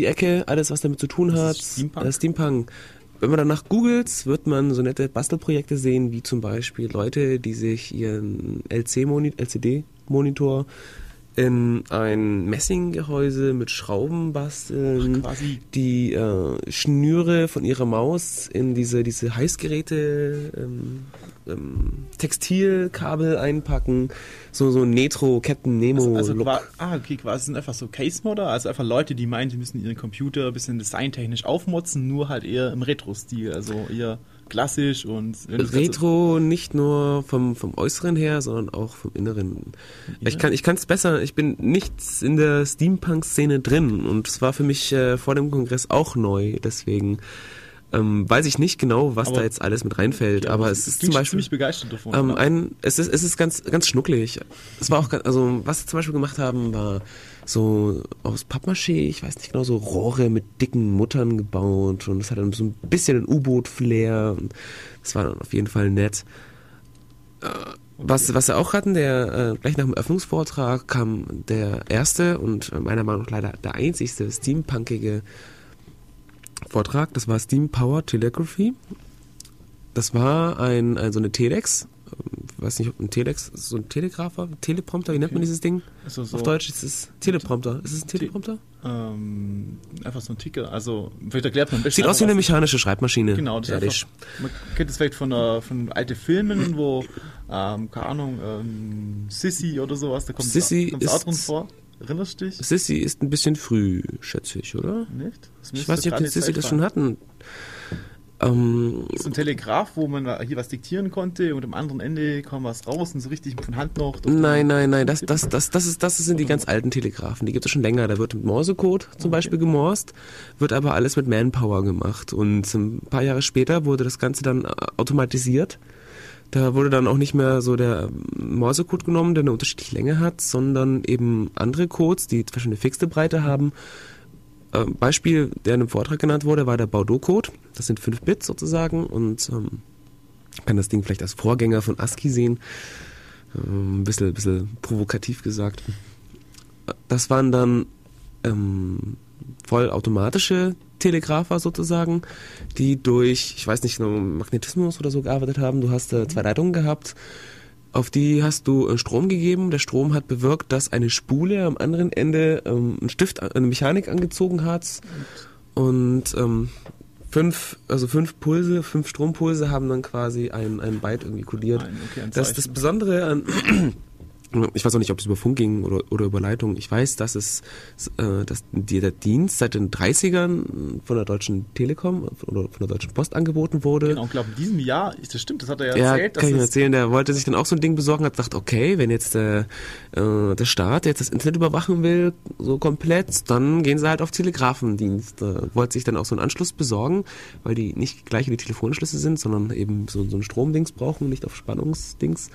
die Ecke, alles was damit zu tun hat. Steampunk? Äh, Steampunk. Wenn man danach googelt, wird man so nette Bastelprojekte sehen, wie zum Beispiel Leute, die sich ihren LC-LCD-Monitor in ein Messinggehäuse mit Schrauben basteln, quasi. die äh, Schnüre von ihrer Maus in diese, diese Heißgeräte, ähm, ähm, Textilkabel einpacken, so, so Netro, Captain Nemo. Also, also ah, okay, quasi sind einfach so Case-Modder, also einfach Leute, die meinen, sie müssen ihren Computer ein bisschen designtechnisch aufmotzen, nur halt eher im Retro-Stil, also eher klassisch und Retro nicht nur vom, vom Äußeren her, sondern auch vom Inneren. Ich kann ich kann es besser, ich bin nicht in der Steampunk-Szene drin und es war für mich äh, vor dem Kongress auch neu, deswegen ähm, weiß ich nicht genau, was Aber- da jetzt alles mit reinfällt, Ja, aber es ist zum Beispiel ziemlich begeistert davon. ähm, ein, es ist, es ist ganz, ganz schnucklig. Es war auch also, was sie zum Beispiel gemacht haben, war so aus Pappmaché, ich weiß nicht genau, so Rohre mit dicken Muttern gebaut und es hat dann so ein bisschen ein U-Boot-Flair. Das war dann auf jeden Fall nett. Äh, Was, was sie auch hatten, der äh, gleich nach dem Öffnungsvortrag kam der erste und äh, meiner Meinung nach leider der einzigste steampunkige Vortrag. Das war Steam Power Telegraphy. Das war ein, ein so eine Telex. Ich weiß nicht, ob ein Telex, so ein Telegrapher, Teleprompter, wie nennt man Okay. dieses Ding? Also so, Auf Deutsch ist es Teleprompter. Ist es ein Teleprompter? Ähm, einfach so ein Ticker, also vielleicht erklärt man am besten Sieht aus wie eine mechanische Schreibmaschine. Genau, das ist einfach, man kennt es vielleicht von, äh, von alten Filmen, wo, ähm, keine Ahnung, ähm, Sissy oder sowas, da kommt Sissy es auch drin vor. Erinnerst du dich? Sissy ist ein bisschen früh, schätze ich, oder? Nicht? Ich weiß nicht, ob die Sissy das schon hatten. Ähm, So ein Telegraph, wo man hier was diktieren konnte und am anderen Ende kam was raus und so richtig von Hand noch. Nein, nein, nein, das, das, das, das, ist, das sind die ganz alten Telegrafen. Die gibt es schon länger. Da wird mit Morsecode zum Beispiel gemorst, wird aber alles mit Manpower gemacht. Und ein paar Jahre später wurde das Ganze dann äh, automatisiert. Da wurde dann auch nicht mehr so der Morsecode genommen, der eine unterschiedliche Länge hat, sondern eben andere Codes, die zum Beispiel eine fixe Breite haben. Äh, Beispiel, der in einem Vortrag genannt wurde, war der Baudot-Code. Das sind 5 Bits sozusagen und ähm, kann das Ding vielleicht als Vorgänger von ASCII sehen. Ähm, ein bisschen, bisschen provokativ gesagt. Das waren dann ähm, vollautomatische Telegrafer sozusagen, die durch, ich weiß nicht, Magnetismus oder so gearbeitet haben. Du hast äh, zwei Leitungen gehabt, auf die hast du äh, Strom gegeben. Der Strom hat bewirkt, dass eine Spule am anderen Ende ähm, einen Stift, eine Mechanik angezogen hat und ähm, fünf, also fünf Pulse, fünf Strompulse haben dann quasi ein, ein Byte irgendwie kodiert. Ein, okay, ein Das, das. Besondere an, ich weiß auch nicht, ob es über Funk ging oder, oder über Leitung. Ich weiß, dass es, äh, dass die, der Dienst seit den 30ern von der Deutschen Telekom oder von der Deutschen Post angeboten wurde. Genau, ich glaube, in diesem Jahr, ist das stimmt, das hat er ja Ja, erzählt, kann ich mir erzählen. Der wollte sich dann auch so ein Ding besorgen, hat gesagt, okay, wenn jetzt der, äh, der Staat jetzt das Internet überwachen will, so komplett, dann gehen sie halt auf Telegrafendienst. Äh, wollte sich dann auch so einen Anschluss besorgen, weil die nicht gleich wie die Telefonanschlüsse sind, sondern eben so, so ein Stromdings brauchen, nicht auf Spannungsdings.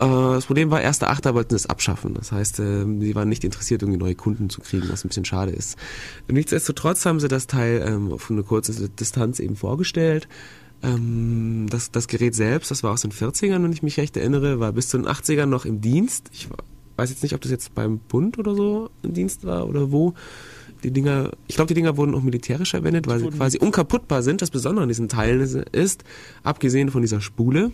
Äh, das Problem war, erste Achter wollten es abschaffen. Das heißt, äh, sie waren nicht interessiert, irgendwie neue Kunden zu kriegen, was ein bisschen schade ist. Nichtsdestotrotz haben sie das Teil ähm, auf eine kurze Distanz eben vorgestellt. Ähm, das, das Gerät selbst, das war aus den 40ern, wenn ich mich recht erinnere, war bis zu den 80ern noch im Dienst. Ich weiß jetzt nicht, ob das jetzt beim Bund oder so im Dienst war oder wo. Die Dinger, ich glaube, die Dinger wurden auch militärisch verwendet, weil sie quasi unkaputtbar sind. Das Besondere an diesen Teilen ist abgesehen von dieser Spule,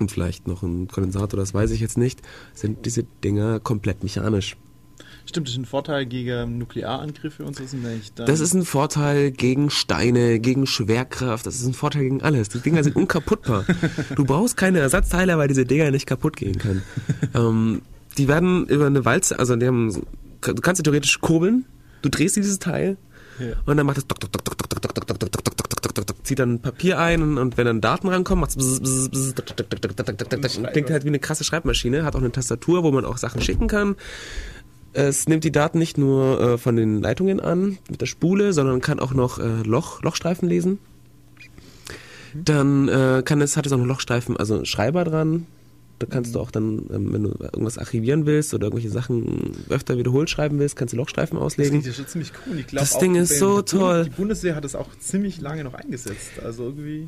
und vielleicht noch ein Kondensator, das weiß ich jetzt nicht, sind diese Dinger komplett mechanisch. Stimmt, das ist ein Vorteil gegen Nuklearangriffe und so sind nicht. Das ist ein Vorteil gegen Steine, gegen Schwerkraft, das ist ein Vorteil gegen alles. Die Dinger sind unkaputtbar. du brauchst keine Ersatzteile, weil diese Dinger nicht kaputt gehen können. ähm, die werden über eine Walze, also die haben, du kannst theoretisch kurbeln, du drehst dieses Teil. Und dann macht es zieht dann Papier ein und wenn dann Daten rankommen, macht denkt halt wie eine krasse Schreibmaschine, hat auch eine Tastatur, wo man auch Sachen schicken kann. Es nimmt die Daten nicht nur von den Leitungen an mit der Spule, sondern kann auch noch Loch, Lochstreifen lesen. Dann kann es, hat es auch noch Lochstreifen, also Schreiber dran, da kannst du auch dann, ähm, wenn du irgendwas archivieren willst oder irgendwelche Sachen öfter wiederholt schreiben willst, kannst du Lochstreifen auslegen. Das klingt ja schon ziemlich cool. Ich glaub, das Ding ist so toll. Die Bundeswehr hat es auch ziemlich lange noch eingesetzt. Also irgendwie.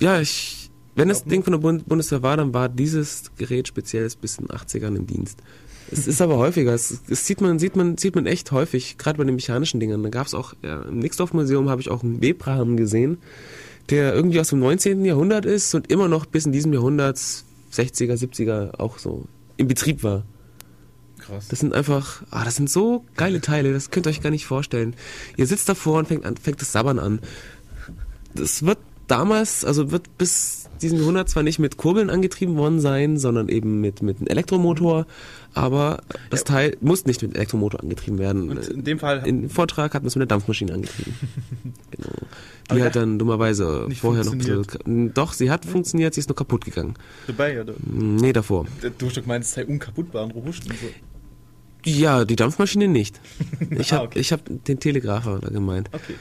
Ja, ich. Wenn das Ding von der Bundeswehr war, dann war dieses Gerät speziell bis in den 80ern im Dienst. Es ist aber häufiger. Es, es, sieht man, sieht man, sieht man echt häufig, gerade bei den mechanischen Dingern. Da gab es auch, ja, im Nixdorf Museum habe ich auch einen Webrahmen gesehen, der irgendwie aus dem 19. Jahrhundert ist und immer noch bis in diesem Jahrhundert 60er, 70er auch so im Betrieb war. Krass. Das sind einfach, ah, das sind so geile Teile, das könnt ihr euch gar nicht vorstellen. Ihr sitzt davor und fängt, an, fängt das Sabbern an. Das wird damals, also wird bis diesem Jahrhundert zwar nicht mit Kurbeln angetrieben worden sein, sondern eben mit, mit einem Elektromotor, aber das ja. Teil muss nicht mit Elektromotor angetrieben werden. Und in dem Fall. Im Vortrag hat man es mit einer Dampfmaschine angetrieben. genau. Die aber hat dann dummerweise vorher noch. Doch, sie hat funktioniert, sie ist nur kaputt gegangen. Dabei, oder? Nee, davor. Du hast doch gemeint, es sei unkaputtbar und robust und so. Ja, die Dampfmaschine nicht. Ich habe ah, okay. hab den Telegrafer da gemeint. Okay.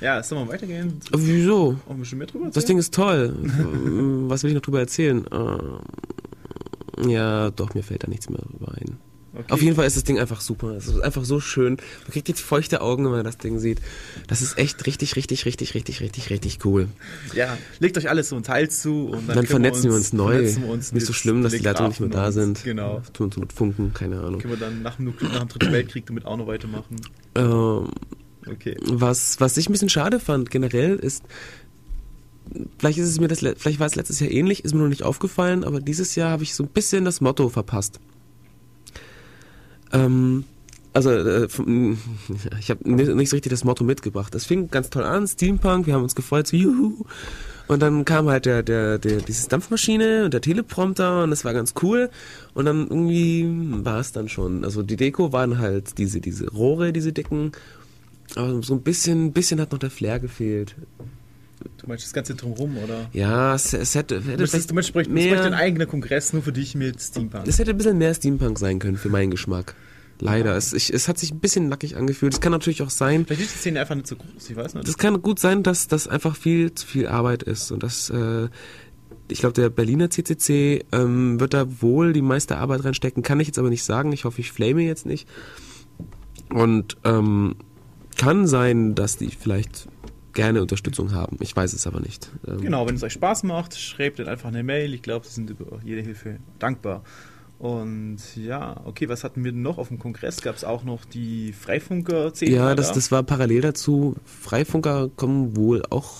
Ja, sollen wir weitergehen? Wieso? Auch ein bisschen mehr drüber erzählen? Das Ding ist toll. Was will ich noch drüber erzählen? Äh, ja, doch, mir fällt da nichts mehr drüber ein. Okay. Auf jeden Fall ist das Ding einfach super. Es ist einfach so schön. Man kriegt jetzt feuchte Augen, wenn man das Ding sieht. Das ist echt richtig, richtig, richtig, richtig, richtig, richtig cool. Ja, legt euch alles so ein Teil zu und dann, dann vernetzen wir uns, wir uns neu. Wir uns nicht so schlimm, dass die Leitungen nicht mehr da sind. Genau. Tun uns mit Funken, keine Ahnung. Können wir dann nach dem, nach dem Dritten Weltkrieg damit auch noch weitermachen? Ähm, okay. Was, was ich ein bisschen schade fand generell ist, vielleicht ist es mir das, vielleicht war es letztes Jahr ähnlich, ist mir noch nicht aufgefallen, aber dieses Jahr habe ich so ein bisschen das Motto verpasst. Ähm, also äh, ich habe nicht so richtig das Motto mitgebracht. Das fing ganz toll an, Steampunk, wir haben uns gefreut, so juhu. Und dann kam halt der, der, der, diese Dampfmaschine und der Teleprompter und das war ganz cool. Und dann irgendwie war es dann schon. Also die Deko waren halt diese, diese Rohre, diese dicken. Aber so ein bisschen, bisschen hat noch der Flair gefehlt. Du meinst das Ganze drumherum, oder? Ja, es, es hätte, hätte du möchtest, du möchtest, mehr, ein eigener Kongress nur für dich mit Steampunk. Es hätte ein bisschen mehr Steampunk sein können für meinen Geschmack. Leider. Es, ich, es hat sich ein bisschen nackig angefühlt. Es kann natürlich auch sein. Vielleicht ist die Szene einfach nicht so groß, ich weiß nicht. Das kann gut sein, dass das einfach viel zu viel Arbeit ist und dass äh, ich glaube, der Berliner CCC ähm, wird da wohl die meiste Arbeit reinstecken. Kann ich jetzt aber nicht sagen. Ich hoffe, ich flame jetzt nicht. Und ähm, kann sein, dass die vielleicht gerne Unterstützung haben. Ich weiß es aber nicht. Ähm, genau, wenn es euch Spaß macht, schreibt dann einfach eine Mail. Ich glaube, sie sind über jede Hilfe dankbar. Und ja, okay, was hatten wir denn noch auf dem Kongress? Gab es auch noch die Freifunker CDA Ja, das, das war parallel dazu. Freifunker kommen wohl auch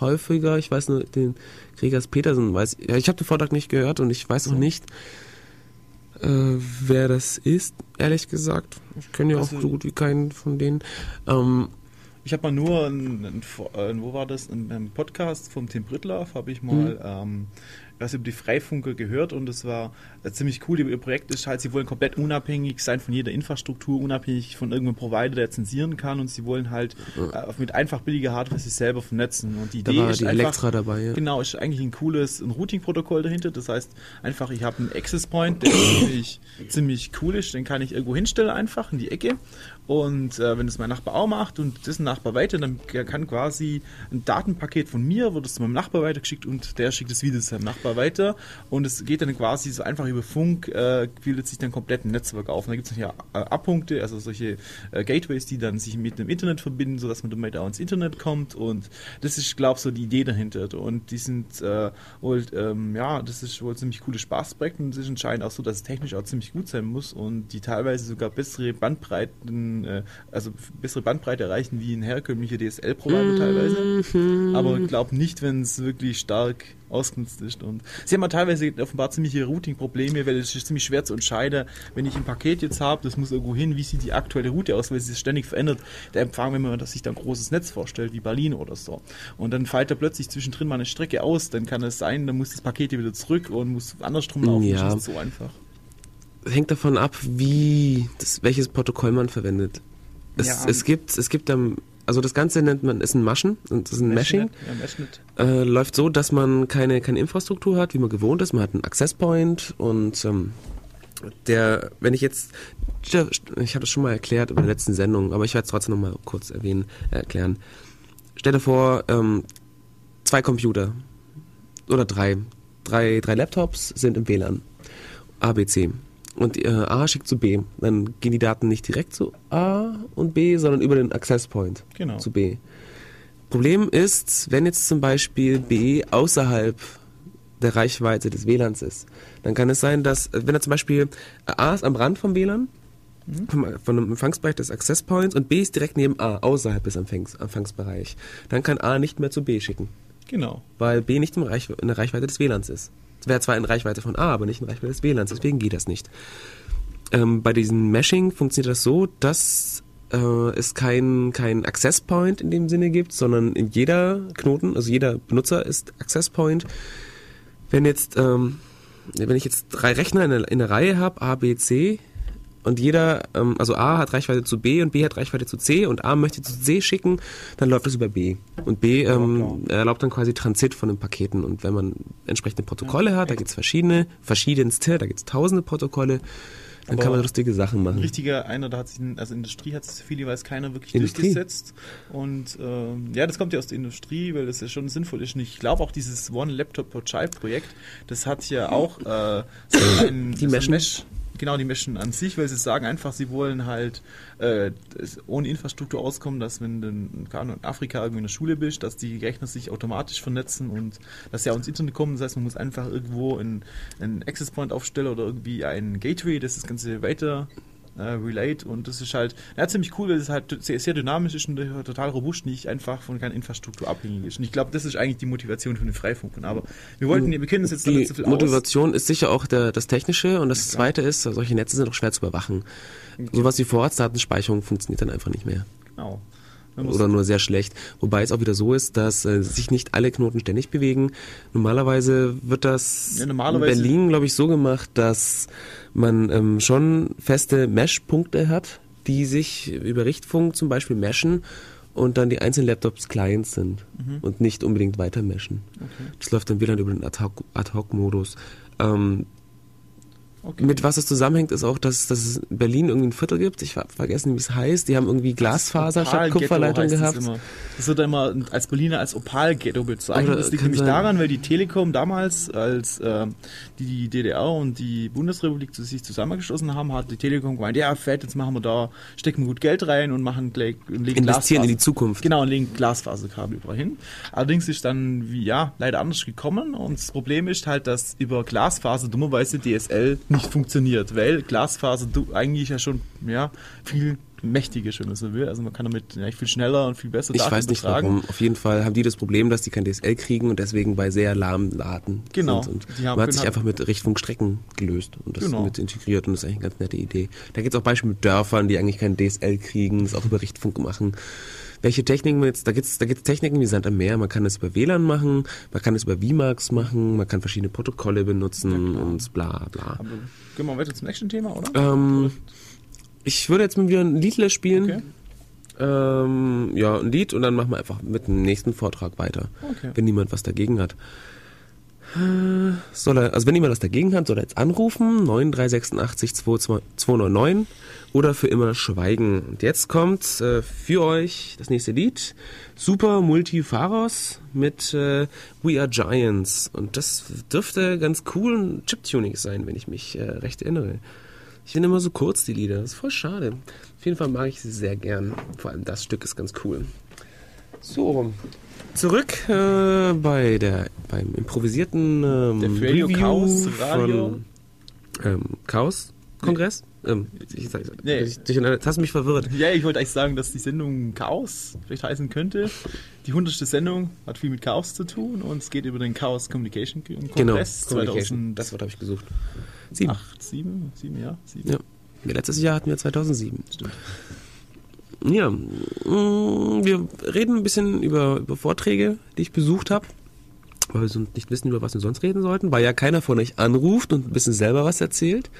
häufiger. Ich weiß nur, den Gregers Petersen weiß. Ja, ich habe den Vortrag nicht gehört und ich weiß auch nicht, äh, wer das ist, ehrlich gesagt. Ich kenne ja also, auch so gut wie keinen von denen. Ähm, ich habe mal nur, ein, ein, ein, wo war das, ein, Podcast vom Tim Brittlaff, habe ich mal mhm. ähm, was über die Freifunker gehört und es war äh, ziemlich cool. Ihr Projekt ist halt, sie wollen komplett unabhängig sein von jeder Infrastruktur, unabhängig von irgendeinem Provider, der zensieren kann und sie wollen halt äh, mit einfach billiger Hardware sich selber vernetzen. Und die da Idee ist die einfach, Elektra dabei, ja. Genau, ist eigentlich ein cooles ein Routing-Protokoll dahinter. Das heißt, einfach, ich habe einen Access Point, der ziemlich, ziemlich cool ist, den kann ich irgendwo hinstellen einfach in die Ecke und äh, wenn es mein Nachbar auch macht und dessen Nachbar weiter, dann kann quasi ein Datenpaket von mir, wird es zu meinem Nachbar weitergeschickt und der schickt es wieder zu seinem Nachbar weiter und es geht dann quasi so einfach über Funk, äh, bildet sich dann komplett ein Netzwerk auf. Und da gibt es ja Abpunkte, also solche äh, Gateways, die dann sich mit dem Internet verbinden, sodass man damit auch ins Internet kommt und das ist, glaube ich, so die Idee dahinter. Und die sind äh, wohl, ähm, ja, das ist wohl ziemlich cooles Spaßprojekt und es ist anscheinend auch so, dass es technisch auch ziemlich gut sein muss und die teilweise sogar bessere Bandbreiten, äh, also bessere Bandbreite erreichen wie ein herkömmlicher DSL-Provider teilweise. Mhm. Aber ich glaube nicht, wenn es wirklich stark ausgenutzt ist. Und sie haben ja teilweise offenbar ziemliche Routing-Probleme, weil es ist ziemlich schwer zu entscheiden, wenn ich ein Paket jetzt habe, das muss irgendwo hin, wie sieht die aktuelle Route aus, weil sie sich ständig verändert. Der Empfang, wenn man sich da ein großes Netz vorstellt, wie Berlin oder so. Und dann fällt er plötzlich zwischendrin mal eine Strecke aus, dann kann es sein, dann muss das Paket wieder zurück und muss andersrum laufen. Ja. Das ist so einfach. Hängt davon ab, wie das, welches Protokoll man verwendet. Es, Ja. es gibt, es gibt ähm, also das Ganze nennt man, ist ein Maschen, das ist ein Meshing. Ja. Äh, läuft so, dass man keine, keine Infrastruktur hat, wie man gewohnt ist. Man hat einen Access Point und ähm, der, wenn ich jetzt, ich habe das schon mal erklärt in der letzten Sendung, aber ich werde es trotzdem noch mal kurz erwähnen, äh, erklären. Stell dir vor, ähm, zwei Computer oder drei, drei, drei Laptops sind im WLAN, A, B, C. Und äh, A schickt zu B. Dann gehen die Daten nicht direkt zu A und B, sondern über den Access Point Genau. zu B. Problem ist, wenn jetzt zum Beispiel B außerhalb der Reichweite des WLANs ist, dann kann es sein, dass, wenn er zum Beispiel A ist am Rand vom WLAN, vom, von einem Empfangsbereich des Access Points und B ist direkt neben A, außerhalb des Empfangs, Empfangsbereichs, dann kann A nicht mehr zu B schicken, Genau. weil B nicht im Reich, in der Reichweite des WLANs ist. Wäre zwar in Reichweite von A, aber nicht in Reichweite des WLANs, deswegen geht das nicht. Ähm, bei diesem Meshing funktioniert das so, dass äh, es kein, kein Access Point in dem Sinne gibt, sondern in jeder Knoten, also jeder Benutzer ist Access Point. Wenn jetzt, ähm, wenn ich jetzt drei Rechner in der, in der Reihe habe, A, B, C, und jeder, ähm, also A hat Reichweite zu B und B hat Reichweite zu C und A möchte zu C schicken, dann läuft das über B. Und B ähm, erlaubt dann quasi Transit von den Paketen. Und wenn man entsprechende Protokolle hat, da gibt's verschiedene, verschiedenste, da gibt's tausende Protokolle, dann Aber kann man lustige Sachen Ein machen. richtiger einer, da hat sich, also Industrie hat es für jeweils keiner wirklich Industrie? durchgesetzt. Und ähm, ja, das kommt ja aus der Industrie, weil das ja schon sinnvoll ist. Und ich glaube auch dieses One Laptop per Child Projekt, das hat ja auch äh, so ein, Die so ein Meschen? Mesh, genau die Meschen an sich, weil sie sagen einfach, sie wollen halt äh, ohne Infrastruktur auskommen, dass wenn du in Afrika irgendwie in der Schule bist, dass die Rechner sich automatisch vernetzen und dass sie auch ins Internet kommen. Das heißt, man muss einfach irgendwo einen, einen Access Point aufstellen oder irgendwie ein Gateway, das das Ganze weiter relate und das ist halt ja, ziemlich cool, weil es halt sehr, sehr dynamisch ist und total robust, nicht einfach von keiner Infrastruktur abhängig ist. Und ich glaube, das ist eigentlich die Motivation von den Freifunkern. Aber wir wollten, wir kennen uns jetzt damit Die so viel Motivation ist sicher auch der, das Technische und das Zweite ist, solche Netze sind auch schwer zu überwachen. Sowas wie Vorratsdatenspeicherung funktioniert dann einfach nicht mehr. aus. Genau. Oder nur sehr schlecht. Wobei es auch wieder so ist, dass äh, sich nicht alle Knoten ständig bewegen. Normalerweise wird das Ja, normalerweise- in Berlin, glaube ich, so gemacht, dass man ähm, schon feste Mesh-Punkte hat, die sich über Richtfunk zum Beispiel meshen und dann die einzelnen Laptops Clients sind und nicht unbedingt weiter meshen. Das läuft dann wieder über den Ad-Hoc- Ad-Hoc-Modus. Ähm, Okay. mit was es zusammenhängt, ist auch, dass, dass es in Berlin irgendwie ein Viertel gibt. Ich habe vergessen, wie es heißt. Die haben irgendwie Glasfaser statt Kupferleitung das gehabt. immer. Das wird immer als Berliner als Opal-Ghetto bezeichnet. Das liegt nämlich sein. daran, weil die Telekom damals, als äh, die, DDR und die Bundesrepublik zu sich zusammengeschlossen haben, hat die Telekom gemeint, ja fett, jetzt machen wir da, stecken wir gut Geld rein und machen und legen Investieren in die Glasfaser- Zukunft. Genau, und legen Glasfaserkabel überall hin. Allerdings ist dann, wie, ja, leider anders gekommen und das Problem ist halt, dass über Glasfaser dummerweise DSL nicht funktioniert, weil Glasfaser eigentlich ja schon, ja, viel mächtiger, wenn man so will. Also man kann damit ja, viel schneller und viel besser Ich Daten weiß nicht übertragen. warum. Auf jeden Fall haben die das Problem, dass die kein DSL kriegen und deswegen bei sehr lahmen Daten Genau. sind. Und haben- man hat sich einfach mit Richtfunkstrecken gelöst und das Genau. mit integriert und das ist eigentlich eine ganz nette Idee. Da gibt es auch Beispiele mit Dörfern, die eigentlich kein DSL kriegen, das auch über Richtfunk machen. Welche Techniken man jetzt, da gibt's da gibt's Techniken wie Sand am Meer, man kann es über WLAN machen, man kann es über VMAX machen, man kann verschiedene Protokolle benutzen und bla bla. Aber gehen wir weiter zum nächsten Thema, oder? Ähm, ich würde jetzt mal wieder ein Liedle spielen. Okay. Ähm, ja, ein Lied und dann machen wir einfach mit dem nächsten Vortrag weiter, Okay. wenn niemand was dagegen hat. Soll er, also wenn jemand das dagegen hat, soll er jetzt anrufen, 9386 299 oder für immer schweigen. Und jetzt kommt äh, für euch das nächste Lied, Super Multifaros mit äh, We Are Giants. Und das dürfte ganz cool ein Chiptuning sein, wenn ich mich äh, recht erinnere. Ich finde immer so kurz die Lieder, das ist voll schade. Auf jeden Fall mag ich sie sehr gern. Vor allem das Stück ist ganz cool. So, zurück äh, bei der beim improvisierten ähm, Der Radio Review Chaos Radio. von ähm, Chaos Kongress. Ähm, ich, Nee. ich, dich, jetzt hast mich verwirrt. Ja, ich wollte eigentlich sagen, dass die Sendung Chaos vielleicht heißen könnte. Die hundertste Sendung hat viel mit Chaos zu tun und es geht über den Chaos Communication Kongress Genau, Communication. 2008, Das Wort habe ich gesucht. Sieben. 7, 7, ja, 7. Ja. Ja, Letztes Jahr hatten wir 2007. Stimmt. Ja, mm, wir reden ein bisschen über, über Vorträge, die ich besucht habe, weil wir sonst nicht wissen, über was wir sonst reden sollten, weil ja keiner von euch anruft und ein bisschen selber was erzählt.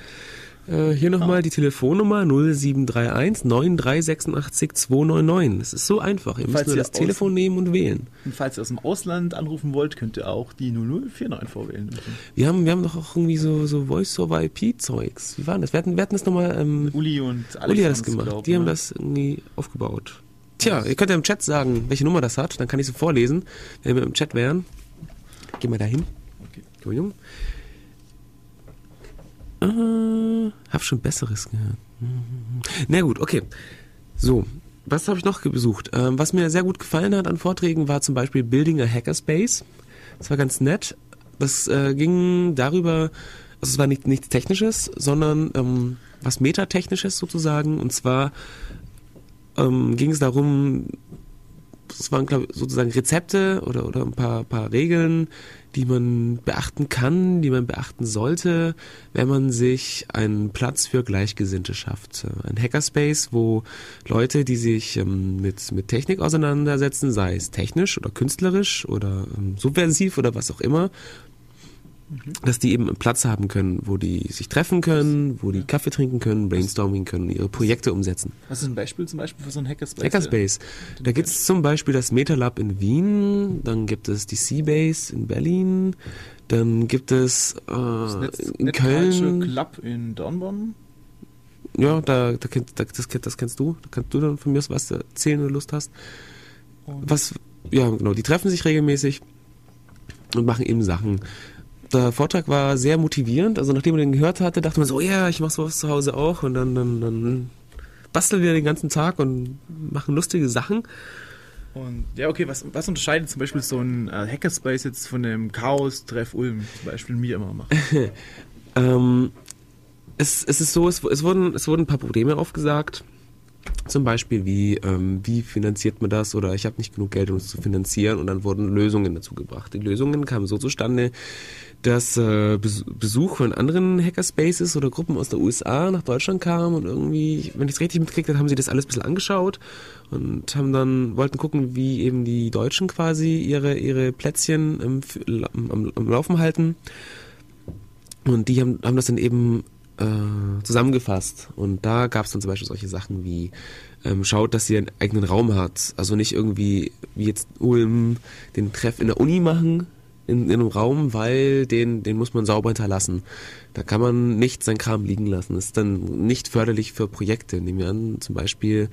Äh, hier nochmal die Telefonnummer 0731 9386 299. Es ist so einfach. Ihr müsst nur das Telefon nehmen und wählen. Und falls ihr aus dem Ausland anrufen wollt, könnt ihr auch die 0049 vorwählen. Wir haben, wir haben doch auch irgendwie so, so Voice-over-IP-Zeugs. Wie war das? Wir hatten, wir hatten das nochmal, ähm, Uli und Alex Uli hat das gemacht. glaub, die haben ne? das irgendwie aufgebaut. Tja, ihr könnt ja im Chat sagen, welche Nummer das hat. Dann kann ich sie vorlesen, wenn wir im Chat wären. Geh mal dahin. Okay. Entschuldigung. Äh, hab schon Besseres gehört. Na gut, okay. So, was habe ich noch besucht? Ähm, was mir sehr gut gefallen hat an Vorträgen war zum Beispiel Building a Hackerspace. Das war ganz nett. Das äh, ging darüber, also es war nicht, nichts Technisches, sondern ähm, was Metatechnisches sozusagen. Und zwar ähm, ging es darum, es waren glaub, sozusagen Rezepte oder, oder ein paar, paar Regeln, die man beachten kann, die man beachten sollte, wenn man sich einen Platz für Gleichgesinnte schafft. Ein Hackerspace, wo Leute, die sich ähm, mit, mit Technik auseinandersetzen, sei es technisch oder künstlerisch oder ähm, subversiv oder was auch immer, dass die eben einen Platz haben können, wo die sich treffen können, wo die Kaffee trinken können, brainstorming können, ihre Projekte umsetzen. Was ist ein Beispiel zum Beispiel für so ein Hackerspace? Hackerspace. Da gibt es zum Beispiel das MetaLab in Wien, dann gibt es die Seabase in Berlin, dann gibt es äh, Das Netz, in Net Culture Köln. Club in Dornborn. Ja, da, da, da das, das kennst du. Da kannst du dann von mir aus was erzählen, wenn du Lust hast. Und Was, ja, genau, die treffen sich regelmäßig und machen eben Sachen. Der Vortrag war sehr motivierend, also nachdem man den gehört hatte, dachte man so, ja, ich mach sowas zu Hause auch und dann, dann, dann basteln wir den ganzen Tag und machen lustige Sachen. Und ja, okay, was, was unterscheidet zum Beispiel so ein äh, Hackerspace jetzt von dem Chaos-Treff Ulm, zum Beispiel, mir immer macht? Ähm, es, es ist so, es, es, wurden, es wurden ein paar Probleme aufgesagt. Zum Beispiel wie, ähm, wie finanziert man das oder ich habe nicht genug Geld, um es zu finanzieren und dann wurden Lösungen dazu gebracht. Die Lösungen kamen so zustande, dass äh, Bes- Besuch von anderen Hackerspaces oder Gruppen aus der USA nach Deutschland kamen und irgendwie, wenn ich es richtig mitgekriegt habe, haben sie das alles ein bisschen angeschaut und haben dann, wollten gucken, wie eben die Deutschen quasi ihre, ihre Plätzchen im, am, am Laufen halten. Und die haben, haben das dann eben äh, zusammengefasst. Und da gab es dann zum Beispiel solche Sachen wie, ähm, schaut, dass ihr einen eigenen Raum hat. Also nicht irgendwie, wie jetzt Ulm, den Treff in der Uni machen, in, in einem Raum, weil den, den muss man sauber hinterlassen. Da kann man nicht sein Kram liegen lassen. Das ist dann nicht förderlich für Projekte. Nehmen wir an, zum Beispiel,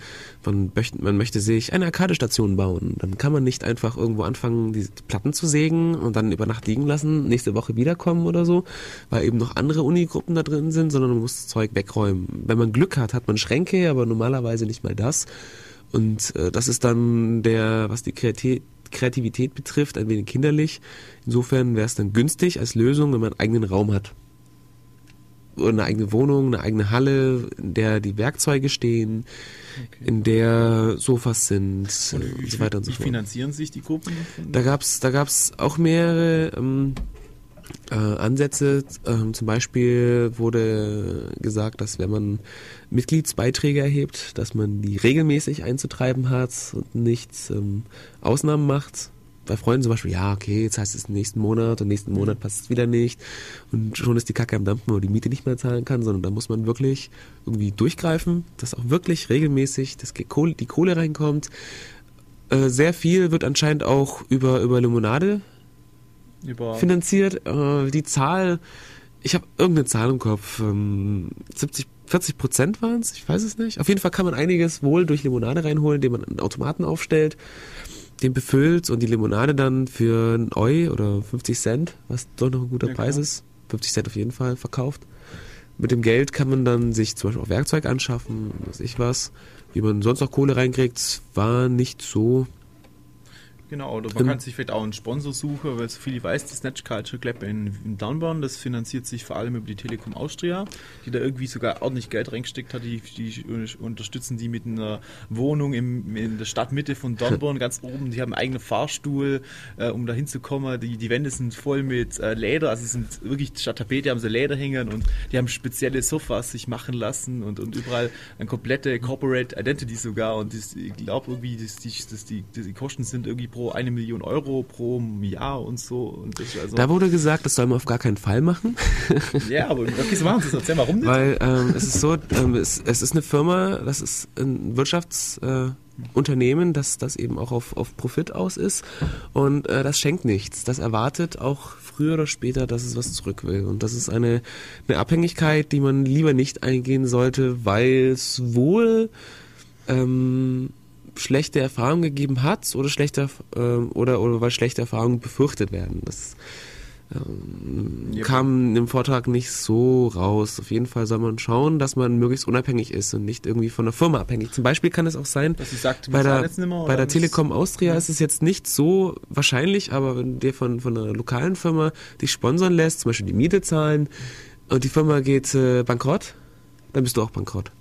man möchte, man möchte sich eine Arcade-Station bauen. Dann kann man nicht einfach irgendwo anfangen, diese Platten zu sägen und dann über Nacht liegen lassen, nächste Woche wiederkommen oder so, weil eben noch andere Unigruppen da drin sind, sondern man muss das Zeug wegräumen. Wenn man Glück hat, hat man Schränke, aber normalerweise nicht mal das. Und äh, das ist dann der, was die Kreativität Kreativität betrifft, ein wenig kinderlich. Insofern wäre es dann günstig als Lösung, wenn man einen eigenen Raum hat. Oder eine eigene Wohnung, eine eigene Halle, in der die Werkzeuge stehen, in der Sofas sind Und wie, und so weiter und so wie fort. finanzieren sich die Gruppen? Da gab's, da gab's auch mehrere ähm, äh, Ansätze. Ähm, zum Beispiel wurde gesagt, dass wenn man Mitgliedsbeiträge erhebt, dass man die regelmäßig einzutreiben hat und nicht ähm, Ausnahmen macht. Bei Freunden zum Beispiel, ja, okay, jetzt heißt es nächsten Monat und nächsten Monat passt es wieder nicht und schon ist die Kacke am Dampfen und die Miete nicht mehr zahlen kann, sondern da muss man wirklich irgendwie durchgreifen, dass auch wirklich regelmäßig das Kohle, die Kohle reinkommt. Äh, sehr viel wird anscheinend auch über, über Limonade Über finanziert. Äh, die Zahl, ich habe irgendeine Zahl im Kopf, ähm, 70, 40 Prozent waren es, ich weiß es nicht. Auf jeden Fall kann man einiges wohl durch Limonade reinholen, indem man einen Automaten aufstellt, den befüllt und die Limonade dann für ein Eu oder 50 Cent, was doch noch ein guter ja, Preis ist, 50 Cent auf jeden Fall verkauft. Mit dem Geld kann man dann sich zum Beispiel auch Werkzeug anschaffen, weiß ich was. Wie man sonst noch Kohle reinkriegt, war nicht so Genau, oder man ähm, kann sich vielleicht auch einen Sponsor suchen, weil so viel ich weiß, die Snatch Culture Club in, in Downborn, das finanziert sich vor allem über die Telekom Austria, die da irgendwie sogar ordentlich Geld reingesteckt hat. Die, die unterstützen die mit einer Wohnung im, in der Stadtmitte von Downborn ganz oben. Die haben einen eigenen Fahrstuhl, äh, um da hinzukommen. Die, die Wände sind voll mit äh, Leder, also sind wirklich statt Tapete haben sie Leder hängen und die haben spezielle Sofas sich machen lassen und, und überall eine komplette Corporate Identity sogar. Und das, ich glaube irgendwie, dass die, dass die, die Kosten sind irgendwie pro eine Million Euro pro Jahr und so. Und also da wurde gesagt, das soll man auf gar keinen Fall machen. ja, aber okay, so machen sie es. Erzähl mal, warum nicht? Weil ähm, es ist so, ähm, es, es, ist eine Firma, das ist ein Wirtschaftsunternehmen, äh, das, das eben auch auf, auf Profit aus ist und äh, das schenkt nichts. Das erwartet auch früher oder später, dass es was zurück will. Und das ist eine, eine Abhängigkeit, die man lieber nicht eingehen sollte, weil es wohl ähm, schlechte Erfahrungen gegeben hat oder schlechte äh, oder oder weil schlechte Erfahrungen befürchtet werden. Das ähm, yep. kam im Vortrag nicht so raus. Auf jeden Fall soll man schauen, dass man möglichst unabhängig ist und nicht irgendwie von der Firma abhängig. Zum Beispiel kann es auch sein, sagt, bei der, bei der Telekom Austria ja. ist es jetzt nicht so wahrscheinlich, aber wenn dir von, von einer lokalen Firma dich sponsern lässt, zum Beispiel die Miete zahlen und die Firma geht äh, bankrott, dann bist du auch bankrott.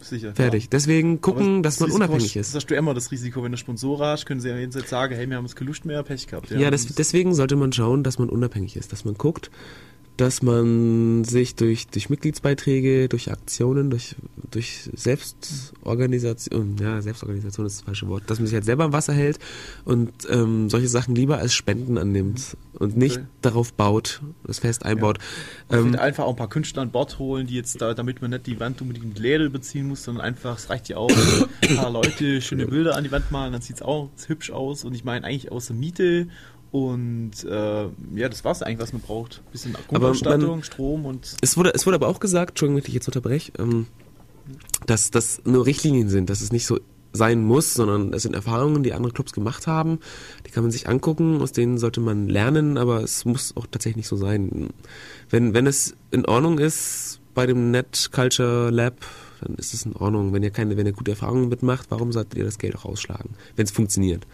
Sicher. Fertig. Ja. Deswegen gucken, dass man unabhängig ist. Das hast du immer das Risiko, wenn du Sponsor hast, können sie ja jederzeit sagen, hey, wir haben es Lust mehr, Pech gehabt. Ja, ja das, deswegen sollte man schauen, dass man unabhängig ist, dass man guckt, dass man sich durch, durch Mitgliedsbeiträge, durch Aktionen, durch, durch Selbstorganisation, ja, Selbstorganisation ist das falsche Wort, dass man sich halt selber im Wasser hält und ähm, solche Sachen lieber als Spenden annimmt und nicht okay. darauf baut, das fest einbaut. Ja. Ähm, einfach auch ein paar Künstler an Bord holen, die jetzt da, damit man nicht die Wand unbedingt mit Leder überziehen muss, sondern einfach, es reicht ja auch, ein paar Leute schöne Bilder an die Wand malen, dann sieht es auch hübsch aus und ich meine eigentlich außer Miete und äh, ja, das war es eigentlich, was man braucht. Ein bisschen Grundausstattung, Strom und. Es wurde, es wurde aber auch gesagt, Entschuldigung, wenn ich jetzt unterbreche, ähm, dass das nur Richtlinien sind, dass es nicht so sein muss, sondern es sind Erfahrungen, die andere Clubs gemacht haben. Die kann man sich angucken, aus denen sollte man lernen, aber es muss auch tatsächlich nicht so sein. Wenn, wenn es in Ordnung ist bei dem Net Culture Lab, dann ist es in Ordnung. Wenn ihr keine, wenn ihr gute Erfahrungen mitmacht, warum solltet ihr das Geld auch ausschlagen, wenn es funktioniert?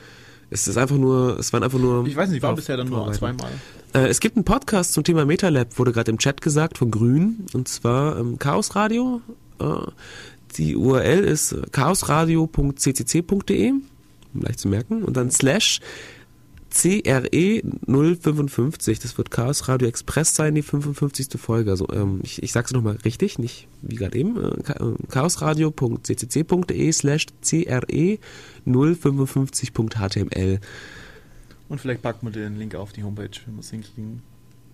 Es ist einfach nur, es waren einfach nur. Ich weiß nicht, ich war bisher dann nur zweimal. Äh, es gibt einen Podcast zum Thema MetaLab, wurde gerade im Chat gesagt, von Grün, und zwar ähm, Chaos Radio. Äh, die URL ist chaosradio.ccc.de, leicht zu merken, und dann slash CRE 055, das wird Chaos Radio Express sein, die 55. Folge. Also ähm, ich, ich sag's nochmal richtig, nicht wie gerade eben. Äh, äh chaosradio.ccc.de slash CRE 055.html. Und vielleicht packen wir den Link auf die Homepage, wenn wir es hinkriegen.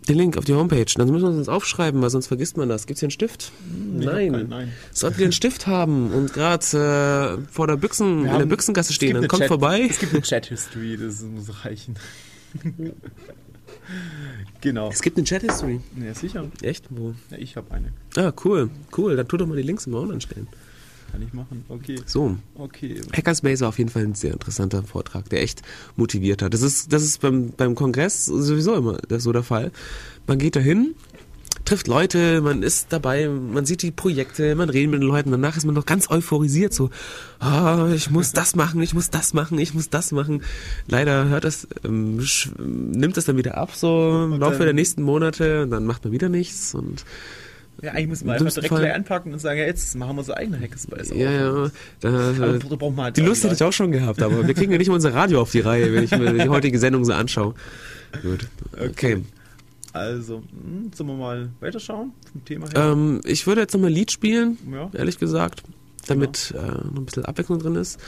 Den Link auf die Homepage. Dann müssen wir uns aufschreiben, weil sonst vergisst man das. Gibt es hier einen Stift? Nee, nein. Keinen, nein. Sollten wir einen Stift haben und gerade äh, vor der Büchsen, in der Büchsengasse stehen, dann kommt Chat, vorbei. Es gibt eine Chat-History, das muss reichen. genau. Es gibt eine Chat-History. Ja, sicher. Echt? Wo? Ja, ich habe eine. Ah, cool. Cool. Dann tu doch mal die Links im Maul anstellen. Kann ich machen, okay. So. Okay. Hackerspace war auf jeden Fall ein sehr interessanter Vortrag, der echt motiviert hat. Das ist, das ist beim, beim Kongress sowieso immer so der Fall. Man geht dahin, trifft Leute, man ist dabei, man sieht die Projekte, man redet mit den Leuten, danach ist man noch ganz euphorisiert, so, oh, ich muss das machen, ich muss das machen, ich muss das machen. Leider hört das, ähm, nimmt das dann wieder ab, so im Laufe der nächsten Monate, und dann macht man wieder nichts und ja, eigentlich muss man einfach direkt Fall. gleich anpacken und sagen, ja, jetzt machen wir so eigene Hackerspace. Ja, ja. Da, halt die Lust hätte ich auch schon gehabt, aber wir kriegen ja nicht mal unser Radio auf die Reihe, wenn ich mir die heutige Sendung so anschaue. Gut. Okay. okay. Also, hm, sollen wir mal weiterschauen vom Thema her? Ähm, ich würde jetzt nochmal ein Lied spielen, ja. ehrlich gesagt, damit genau. äh, noch ein bisschen Abwechslung drin ist.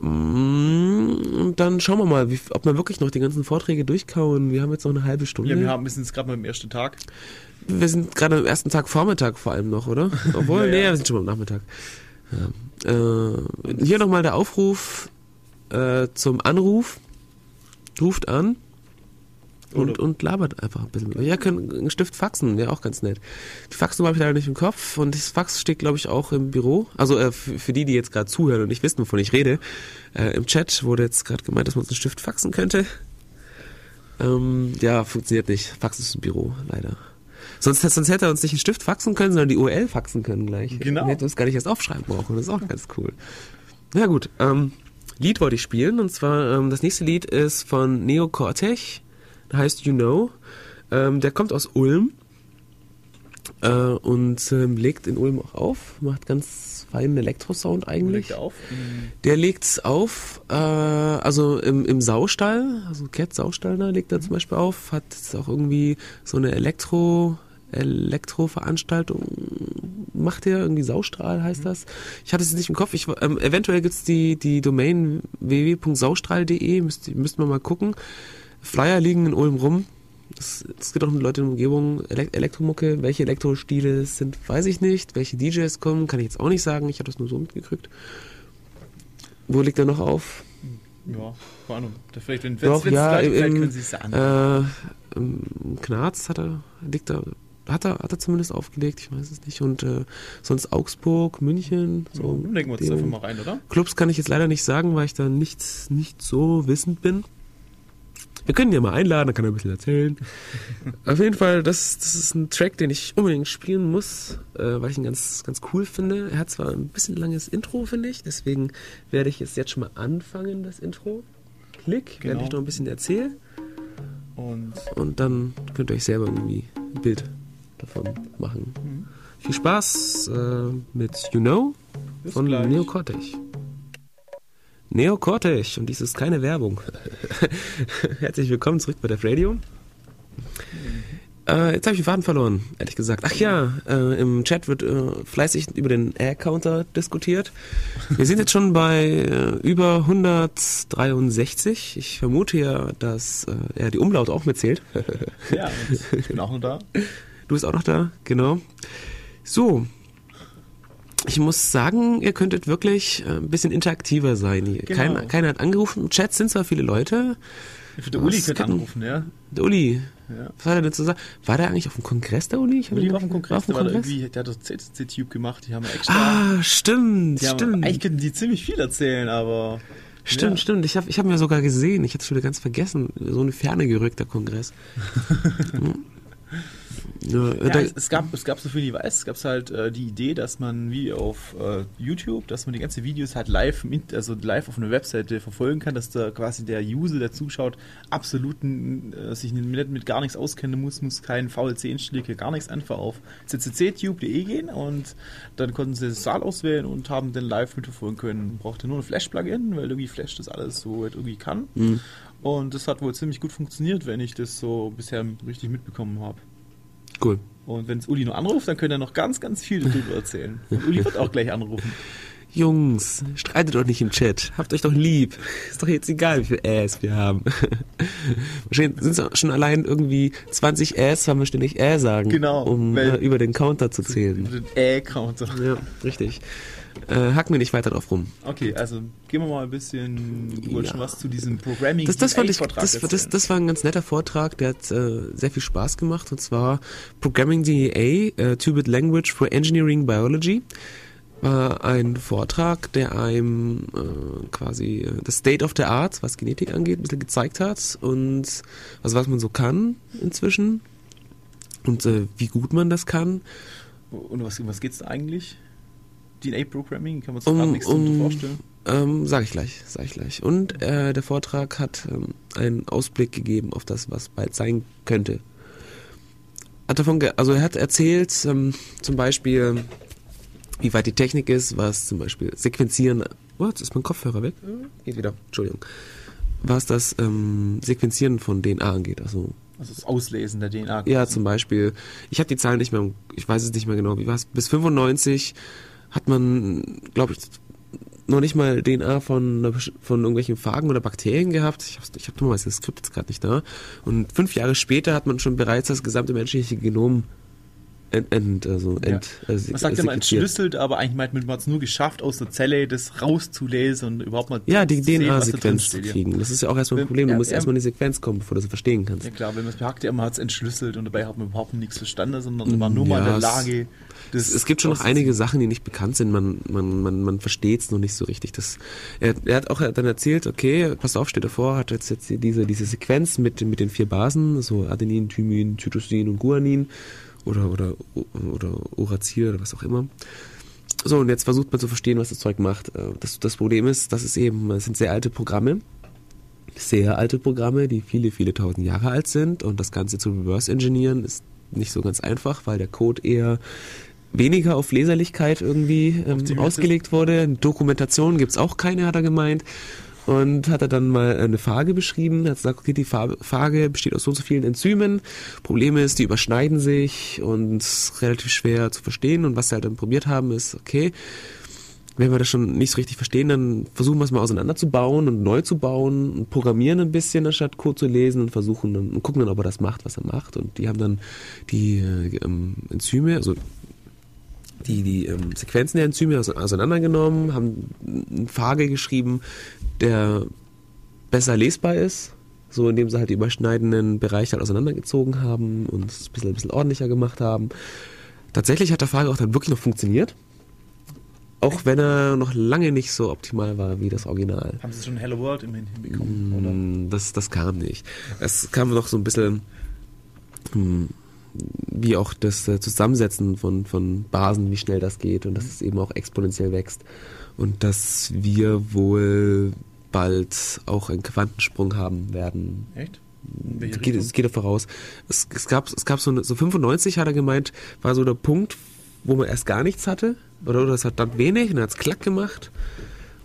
Mm, und dann schauen wir mal, wie, ob wir wirklich noch die ganzen Vorträge durchkauen. Wir haben jetzt noch eine halbe Stunde. Ja, wir haben, wir sind jetzt gerade mal im ersten Tag. Wir sind gerade am ersten Tag Vormittag vor allem noch, oder? Obwohl, ja, nee, ja. wir sind schon am Nachmittag. Ja. Äh, hier nochmal der Aufruf äh, zum Anruf. Ruft an. und, und labert einfach ein bisschen. Ja, können einen Stift faxen, wäre auch ganz nett. Die Faxnummer habe ich leider nicht im Kopf und das Fax steht, glaube ich, auch im Büro. Also äh, für, für die, die jetzt gerade zuhören und nicht wissen, wovon ich rede. Äh, Im Chat wurde jetzt gerade gemeint, dass man uns einen Stift faxen könnte. Ähm, ja, funktioniert nicht. Fax ist im Büro, leider. Sonst, sonst hätte er uns nicht einen Stift faxen können, sondern die URL faxen können gleich. Genau. Dann hätte uns gar nicht erst aufschreiben brauchen. Das ist auch ganz cool. Ja gut, ähm, Lied wollte ich spielen und zwar ähm, das nächste Lied ist von Neo Cortech, heißt You Know. Ähm, der kommt aus Ulm äh, und ähm, legt in Ulm auch auf, macht ganz feinen Elektrosound eigentlich. Legt auf. Der legt's auf, äh, also im, im Saustall, also Cat Saustall da legt er zum Beispiel auf, hat jetzt auch irgendwie so eine Elektro, Elektro-Veranstaltung, macht er irgendwie Saustrahl heißt das. Ich hatte es jetzt nicht im Kopf, ich, ähm, eventuell gibt's die, die Domain www.saustrahl.de, müsst, müsst man mal gucken. Flyer liegen in Ulm rum. Es es gibt auch Leute in der Umgebung, Elek Elektromucke, welche Elektrostile es sind, weiß ich nicht. Welche DJs kommen, kann ich jetzt auch nicht sagen. Ich habe das nur so mitgekriegt. Wo liegt er noch auf? Ja, keine Ahnung. Da Vielleicht, wenn wenn's ja, im- können Sie es an. Äh, im Knarz hat er, liegt er, hat er, hat er zumindest aufgelegt, ich weiß es nicht. Und äh, sonst Augsburg, München, so. so, legen wir uns einfach mal rein, oder? Clubs kann ich jetzt leider nicht sagen, weil ich da nicht, nicht so wissend bin. Wir können ihn ja mal einladen, dann kann er ein bisschen erzählen. Auf jeden Fall, das, das ist ein Track, den ich unbedingt spielen muss, äh, weil ich ihn ganz, ganz cool finde. Er hat zwar ein bisschen langes Intro, finde ich, deswegen werde ich es jetzt schon mal anfangen, das Intro. Klick, während Genau. ich noch ein bisschen erzähle. Und Und dann könnt ihr euch selber irgendwie ein Bild davon machen. Mhm. Viel Spaß äh, mit You Know Bis von gleich. Neo Cortech. Neo Cortech und dies ist keine Werbung. Herzlich willkommen zurück bei der Radio. Äh, jetzt habe ich den Faden verloren, ehrlich gesagt. Ach ja, äh, im Chat wird äh, fleißig über den Air-Counter diskutiert. Wir sind jetzt schon bei äh, über 163. Ich vermute ja, dass äh, er die Umlaute auch mitzählt. ja, ich bin auch noch da. Du bist auch noch da, genau. So. Ich muss sagen, ihr könntet wirklich äh, ein bisschen interaktiver sein hier. Genau. Keiner, keiner hat angerufen. Im Chat sind zwar viele Leute. Der Uli könnte anrufen, ja. Der Uli, ja. was hat er denn zu sagen? War der eigentlich auf dem Kongress, der Uli? Ich Uli ihn- war auf dem Kongress, auf dem der, Kongress? irgendwie, der hat das CCC-Tube gemacht, die haben extra. Ah, stimmt, haben, stimmt. Eigentlich könnten die ziemlich viel erzählen, aber. Stimmt, ja. stimmt. Ich habe ich hab mir sogar gesehen. Ich hatte es schon wieder ganz vergessen. So eine Ferne gerückt, der Kongress. Hm. ja, es, es gab, es gab so viel, ich weiß, es gab halt äh, die Idee, dass man wie auf äh, YouTube, dass man die ganzen Videos halt live, im Int- also live auf einer Webseite verfolgen kann, dass da quasi der User, der zuschaut, absolut äh, sich mit, mit gar nichts auskennen muss, muss keinen VLC-Install, gar nichts, einfach auf cctube.de gehen und dann konnten sie das Saal auswählen und haben den live mitverfolgen können. Brauchte nur ein Flash-Plugin, weil irgendwie Flash das alles so halt irgendwie kann. Mhm. Und das hat wohl ziemlich gut funktioniert, wenn ich das so bisher richtig mitbekommen habe. Cool. Und wenn es Uli nur anruft, dann könnte er noch ganz, ganz viel darüber erzählen. Und Uli wird auch gleich anrufen. Jungs, streitet doch nicht im Chat. Habt euch doch lieb. Ist doch jetzt egal, wie viel Äs wir haben. Wahrscheinlich sind es schon allein irgendwie 20 Äs, weil wir ständig Ä sagen. Genau, Um äh, über den Counter zu zählen. Den Äh-Counter. Ja, richtig. Äh, hacken wir nicht weiter drauf rum. Okay, also gehen wir mal ein bisschen, du wolltest Ja. schon was zu diesem Programming Das, das, fand ich, Vortrag das, das, das war ein ganz netter Vortrag, der hat äh, sehr viel Spaß gemacht und zwar Programming DEA, äh, Two-Bit Language for Engineering Biology, war ein Vortrag, der einem äh, quasi äh, das State of the Art, was Genetik angeht, ein bisschen gezeigt hat und also was man so kann inzwischen und äh, wie gut man das kann. Und was, um was geht's da eigentlich? DNA-Programming? Kann man sich Um- gerade nichts um- vorstellen? Ähm, sag ich gleich, sag ich gleich. Und äh, der Vortrag hat ähm, einen Ausblick gegeben auf das, was bald sein könnte. Hat davon, ge also er hat erzählt, ähm, zum Beispiel, wie weit die Technik ist, was zum Beispiel Sequenzieren. Oh, jetzt ist mein Kopfhörer weg. Geht wieder. Entschuldigung. Was das ähm, Sequenzieren von DNA angeht. Also Also das Auslesen der DNA. ja, zum Beispiel, ich habe die Zahlen nicht mehr, ich weiß es nicht mehr genau, wie war es, bis 95 hat man, glaube ich, noch nicht mal DNA von, von irgendwelchen Phagen oder Bakterien gehabt. Ich habe ich hab dummerweise das Skript jetzt gerade nicht da. Und fünf Jahre später hat man schon bereits das gesamte menschliche Genom ent, ent, also Ja. ent, äh, Man sagt immer entschlüsselt, aber eigentlich meint man, man hat es nur geschafft, aus der Zelle das rauszulesen und überhaupt mal Ja, die DNA-Sequenz zu ja. kriegen. Das ist ja auch erstmal ein Problem. Du ja, musst ja. erstmal in die Sequenz kommen, bevor du sie verstehen kannst. Ja klar, wenn man es behagt, ja, man hat es entschlüsselt und dabei hat man überhaupt nichts verstanden, sondern man war nur mal in Ja, der Lage, Es, es gibt schon noch einige Sachen, die nicht bekannt sind. Man, man, man, man versteht es noch nicht so richtig. Das, er, er hat auch dann erzählt, okay, pass auf, steht davor, hat jetzt, jetzt diese, diese Sequenz mit, mit den vier Basen, so Adenin, Thymin, Cytosin und Guanin oder, oder, oder Uracil oder was auch immer. So, und jetzt versucht man zu verstehen, was das Zeug macht. Äh, Das, das Problem ist, dass es eben, es sind sehr alte Programme, sehr alte Programme, die viele, viele tausend Jahre alt sind und das Ganze zu reverse engineeren ist nicht so ganz einfach, weil der Code eher weniger auf Leserlichkeit irgendwie ähm, ausgelegt wurde. Dokumentation gibt's auch keine, hat er gemeint. Und hat er dann mal eine Phage beschrieben. Er hat gesagt, okay, die Phage besteht aus so und so vielen Enzymen. Problem ist, die überschneiden sich und relativ schwer zu verstehen. Und was sie halt dann probiert haben, ist, okay, wenn wir das schon nicht so richtig verstehen, dann versuchen wir es mal auseinanderzubauen und neu zu bauen und programmieren ein bisschen, anstatt Code zu lesen und versuchen dann und gucken dann, ob er das macht, was er macht. Und die haben dann die äh, ähm, Enzyme, also die, die ähm, Sequenzen der Enzyme ause- auseinandergenommen, haben einen Phage geschrieben, der besser lesbar ist, so indem sie halt die überschneidenden Bereiche halt auseinandergezogen haben und es ein bisschen, ein bisschen ordentlicher gemacht haben. Tatsächlich hat der Phage auch dann wirklich noch funktioniert. Auch wenn er noch lange nicht so optimal war wie das Original. Haben sie schon Hello World immerhin hinbekommen, oder? Mm, Das, das kam nicht. Es kam noch so ein bisschen, hm, wie auch das äh, Zusammensetzen von, von Basen, wie schnell das geht und dass es eben auch exponentiell wächst. Und dass wir wohl bald auch einen Quantensprung haben werden. Echt? Welche Es geht, es geht da voraus. Es, es gab, es gab so, eine, so 95, hat er gemeint, war so der Punkt, wo man erst gar nichts hatte. Oder, oder es hat dann wenig und dann hat es klack gemacht.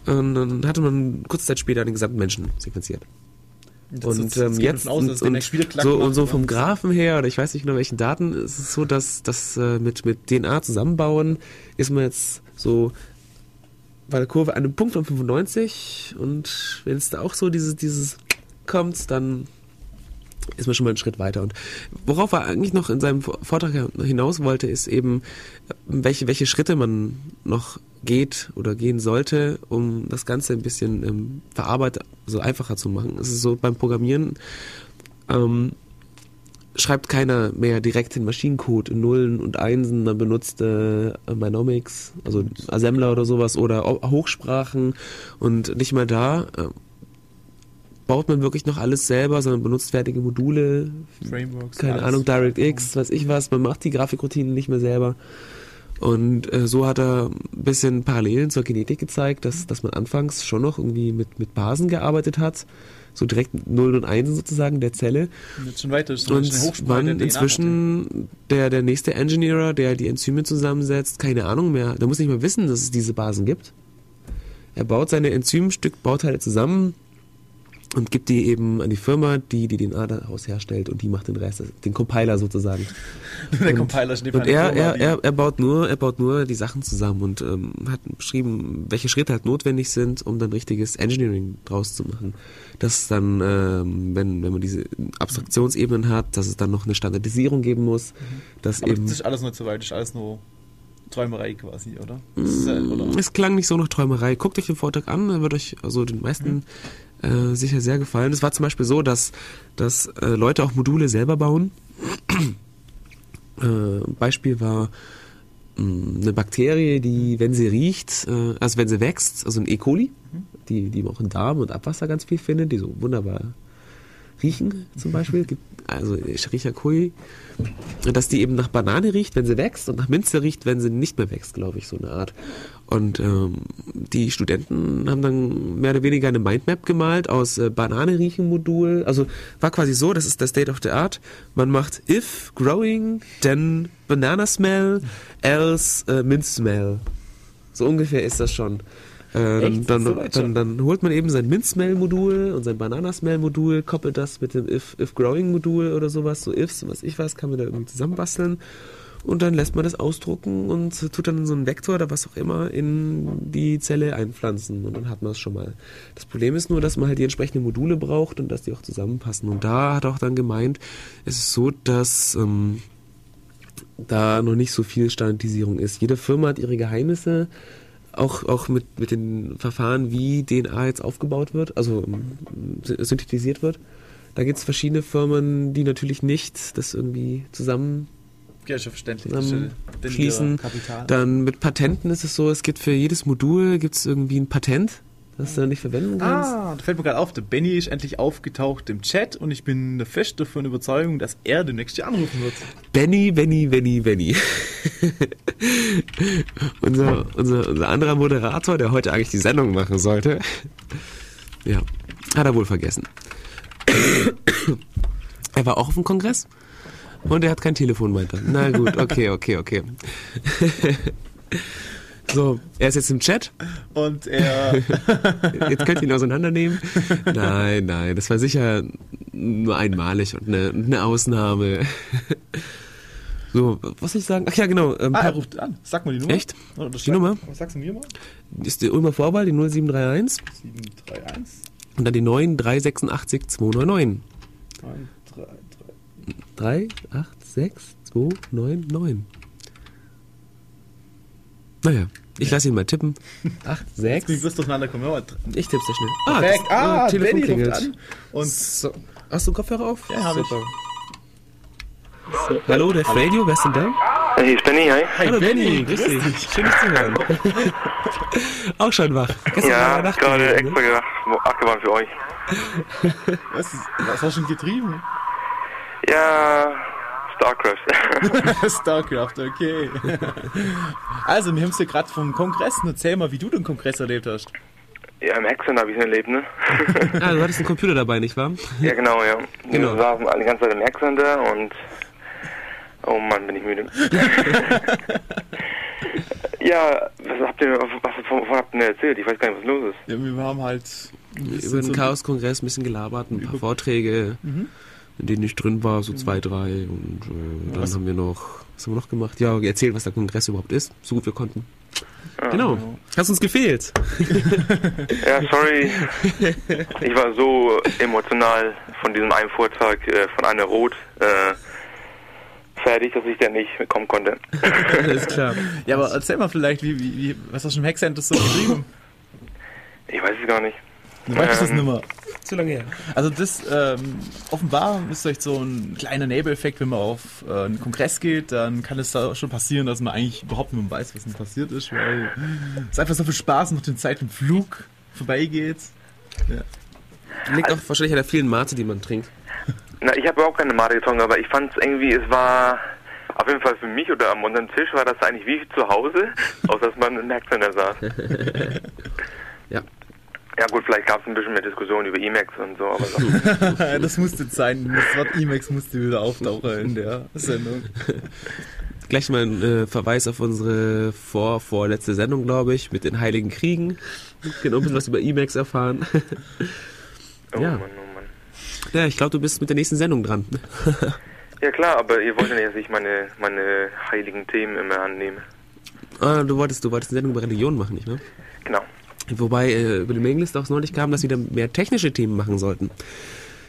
Und dann hatte man kurze Zeit später den gesamten Menschen sequenziert. Das- Und das ähm, jetzt aus, und, und, so, und so oder? vom Graphen her, oder ich weiß nicht genau welchen Daten, ist es so, dass das äh, mit, mit DNA zusammenbauen, ist man jetzt so bei der Kurve an einem Punkt von 95 und wenn es da auch so dieses, dieses kommt, dann ist man schon mal einen Schritt weiter. Und worauf er eigentlich noch in seinem Vortrag hinaus wollte, ist eben, welche, welche Schritte man noch geht oder gehen sollte, um das Ganze ein bisschen ähm, verarbeitet, so einfacher zu machen. Es ist so beim Programmieren, ähm, schreibt keiner mehr direkt den Maschinencode in Nullen und Einsen, dann benutzt äh, Mnemonics, also Assembler oder sowas oder Hochsprachen und nicht mal da äh, baut man wirklich noch alles selber, sondern benutzt fertige Module, Frameworks. keine. Ahnung, DirectX, weiß ich was, man macht die Grafikroutinen nicht mehr selber. Und äh, so hat er ein bisschen Parallelen zur Genetik gezeigt, dass, dass man anfangs schon noch irgendwie mit, mit Basen gearbeitet hat, so direkt Nullen und Einsen sozusagen der Zelle. Und jetzt schon weiter. ist Und wann inzwischen der, der nächste Engineer, der die Enzyme zusammensetzt, keine Ahnung mehr, der muss nicht mehr wissen, dass es diese Basen gibt. Er baut seine Enzymstückbauteile zusammen und gibt die eben an die Firma, die die DNA daraus herstellt und die macht den Rest, den Compiler sozusagen. Der Compiler steht Und er, Firma, er, er, er baut nur, er baut nur die Sachen zusammen und ähm, hat beschrieben, welche Schritte halt notwendig sind, um dann richtiges Engineering draus zu machen. Dass dann, ähm, wenn, wenn man diese Abstraktionsebenen hat, dass es dann noch eine Standardisierung geben muss, dass Mhm. Aber eben das ist alles nicht so weit, das ist alles nur Träumerei quasi, oder? Das ist, äh, oder? es klang nicht so nach Träumerei. Guckt euch den Vortrag an, wird euch also den meisten äh, sicher sehr gefallen. Es war zum Beispiel so, dass, dass äh, Leute auch Module selber bauen. äh, Beispiel war mh, eine Bakterie, die, wenn sie riecht, äh, also wenn sie wächst, also ein E. coli, die, die man auch in Darm und Abwasser ganz viel findet, die so wunderbar riechen zum Beispiel, also Escherichia coli, dass die eben nach Banane riecht, wenn sie wächst und nach Minze riecht, wenn sie nicht mehr wächst, glaube ich, so eine Art. Und ähm, die Studenten haben dann mehr oder weniger eine Mindmap gemalt aus äh, Banane riechen Modul. Also war quasi so, das ist der State of the Art. Man macht if growing, then banana smell, else äh, mint smell. So ungefähr ist das schon. Äh, dann, So dann, dann, holt man eben sein Mint-Smell-Modul und sein Banana-Smell-Modul, koppelt das mit dem if, if oder sowas, so ifs, was ich weiß, kann man da irgendwie zusammenbasteln. Und dann lässt man das ausdrucken und tut dann so einen Vektor oder was auch immer in die Zelle einpflanzen. Und dann hat man es schon mal. Das Problem ist nur, dass man halt die entsprechenden Module braucht und dass die auch zusammenpassen. Und da hat auch dann gemeint, es ist so, dass ähm, da noch nicht so viel Standardisierung ist. Jede Firma hat ihre Geheimnisse, auch, auch mit, mit den Verfahren, wie DNA jetzt aufgebaut wird, also ähm, synthetisiert wird. Da gibt es verschiedene Firmen, die natürlich nicht das irgendwie zusammen Ja, schon verständlich. Denn schließen. Dann mit Patenten ist es so, es gibt für jedes Modul gibt's irgendwie ein Patent, das du nicht verwenden kannst. Ah, da fällt mir gerade auf, der Benny ist endlich aufgetaucht im Chat und ich bin fest davon Überzeugung, dass er demnächst hier anrufen wird. Benny, Benny, Benny, Benny. unser, unser, unser anderer Moderator, der heute eigentlich die Sendung machen sollte. Ja, hat er wohl vergessen. er war auch auf dem Kongress und er hat kein Telefon weiter. Na gut, okay, okay, okay. so, er ist jetzt im Chat. Und er, Jetzt könnt ihr ihn auseinandernehmen. Nein, nein, das war sicher nur einmalig und eine, eine Ausnahme. So, was soll ich sagen? Ach ja, genau. Ähm, ah, er ruft an. Sag mal die Nummer. Echt? Oder Die sag- Nummer? Was sagst du mir mal? ist die Ulmer Vorwahl, die 0731 731 und dann die 9 386 299. 933. 386 299. Naja, ich lasse ihn mal tippen. 8, Jetzt bin ich 6. bloß durcheinander gekommen. Ja, Ich tipp's sehr schnell. Perfekt. das- Ah, äh, Benny ruft an. Und So. Hast du Kopfhörer auf? Ja, hab ich. Hallo, der Radio, wer ist denn da? Hey, hier ist Benny, hi. Hallo Benny, grüß dich. Schön dich zu hören. Auch schon wach. Gestern Ja, Nacht gerade gewesen, extra gedacht, abgewandt für euch. was, was hast du schon getrieben? Ja, StarCraft. StarCraft, okay. Also, wir haben es ja gerade vom Kongress. Erzähl mal, wie du den Kongress erlebt hast. ja, im Hexen habe ich es erlebt, ne? Ah, du hattest einen Computer dabei, nicht wahr? ja, genau, ja. Genau. Wir saßen alle die ganze Zeit im Hexen da und... Oh Mann, bin ich müde. ja, was habt ihr, was, wovon habt ihr denn erzählt? Ich weiß gar nicht, was los ist. Ja, wir haben halt Über den so- Chaos-Kongress ein bisschen gelabert, ein paar Vorträge, in denen ich drin war, so zwei, drei. Und äh, dann Was- haben wir noch, was haben wir noch gemacht? Ja, erzählt, was der Kongress überhaupt ist, so gut wir konnten. genau. genau. Hast uns gefehlt. Ja, sorry. Ich war so emotional von diesem einen Vortrag äh, von Anne Roth äh, fertig, dass ich da nicht kommen konnte. Alles klar. Ja, aber erzähl mal vielleicht, wie, wie, wie, was hast du im Hackcenter so getrieben? Ich weiß es gar nicht. Du weißt das Ähm, nicht mehr. Zu lange her. Also das, ähm, offenbar ist vielleicht so ein kleiner Nebeleffekt, wenn man auf äh, einen Kongress geht, dann kann es da schon passieren, dass man eigentlich überhaupt nicht mehr weiß, was denn passiert ist, weil es einfach so viel Spaß macht, den Zeit im Flug vorbeigeht. Liegt auch wahrscheinlich an der vielen Mate, die man trinkt. Na, ich habe auch keine Mate getrunken, aber ich fand es irgendwie, es war auf jeden Fall für mich oder am unteren Tisch war das eigentlich wie zu Hause, außer dass man im Hackcenter saß. Ja. Ja gut, vielleicht gab es ein bisschen mehr Diskussion über Emacs und so, aber so. das musste sein, das Wort Emacs musste wieder auftauchen in der Sendung. Gleich mal ein äh, Verweis auf unsere vor, vorletzte Sendung, glaube ich, mit den Heiligen Kriegen. Genau, ein bisschen was über Emacs erfahren. Oh Ja. Mann, oh Mann. ja, ich glaube, du bist mit der nächsten Sendung dran. Ja klar, aber ihr wollt ja nicht, dass ich meine, meine heiligen Themen immer annehme. Ah, du wolltest, du wolltest eine Sendung über Religion machen, nicht wahr? Genau. Wobei äh, über die Mailingliste auch neulich kam, dass wir wieder mehr technische Themen machen sollten.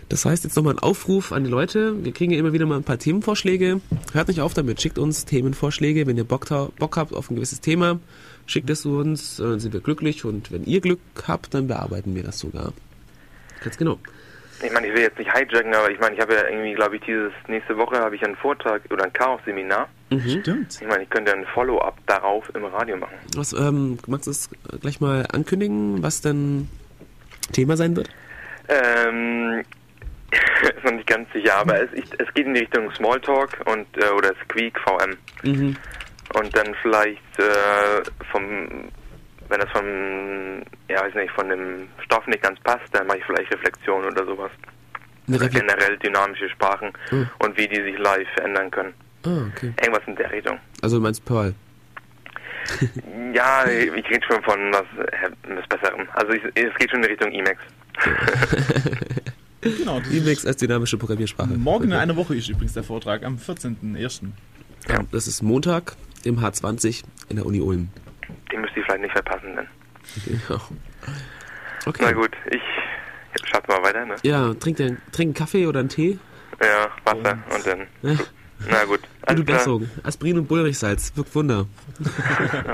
Das heißt, jetzt nochmal ein Aufruf an die Leute. Wir kriegen ja immer wieder mal ein paar Themenvorschläge. Hört nicht auf damit. Schickt uns Themenvorschläge. Wenn ihr Bock, Bock habt auf ein gewisses Thema, schickt es uns. Dann sind wir glücklich. Und wenn ihr Glück habt, dann bearbeiten wir das sogar. Ganz genau. Ich meine, ich will jetzt nicht hijacken, aber ich meine, ich habe ja irgendwie, glaube ich, dieses nächste Woche habe ich einen Vortrag oder ein Chaos-Seminar. Stimmt. Ich meine, ich könnte ein Follow-up darauf im Radio machen. Was, ähm, magst du es gleich mal ankündigen, was denn Thema sein wird? Ähm, ist noch nicht ganz sicher, aber es, ich, es geht in die Richtung Smalltalk und äh, oder Squeak VM. Mhm. Und dann vielleicht äh, vom, wenn das vom, ja weiß nicht, von dem Stoff nicht ganz passt, dann mache ich vielleicht Reflexion oder sowas. Refle generell dynamische Sprachen Mhm. und wie die sich live verändern können. Ah, okay. Irgendwas in der Richtung. Also du meinst Pearl. Ja, ich rede schon von was, was Besserem. Also ich, es geht schon in Richtung Emacs. Genau. das Emacs als dynamische Programmiersprache. Morgen in einer Woche ist übrigens der Vortrag, am 14.01. Ja, das ist Montag im H20 in der Uni Ulm. Den müsst ihr vielleicht nicht verpassen, dann. Genau. Okay. Na gut, ich schaut mal weiter, ne? Ja, trink, den, trink einen Kaffee oder einen Tee. Ja, Wasser und dann. Ja. Na gut. Gute Alles klar. Besserung. Aspirin und Bullrichsalz. Wirkt Wunder.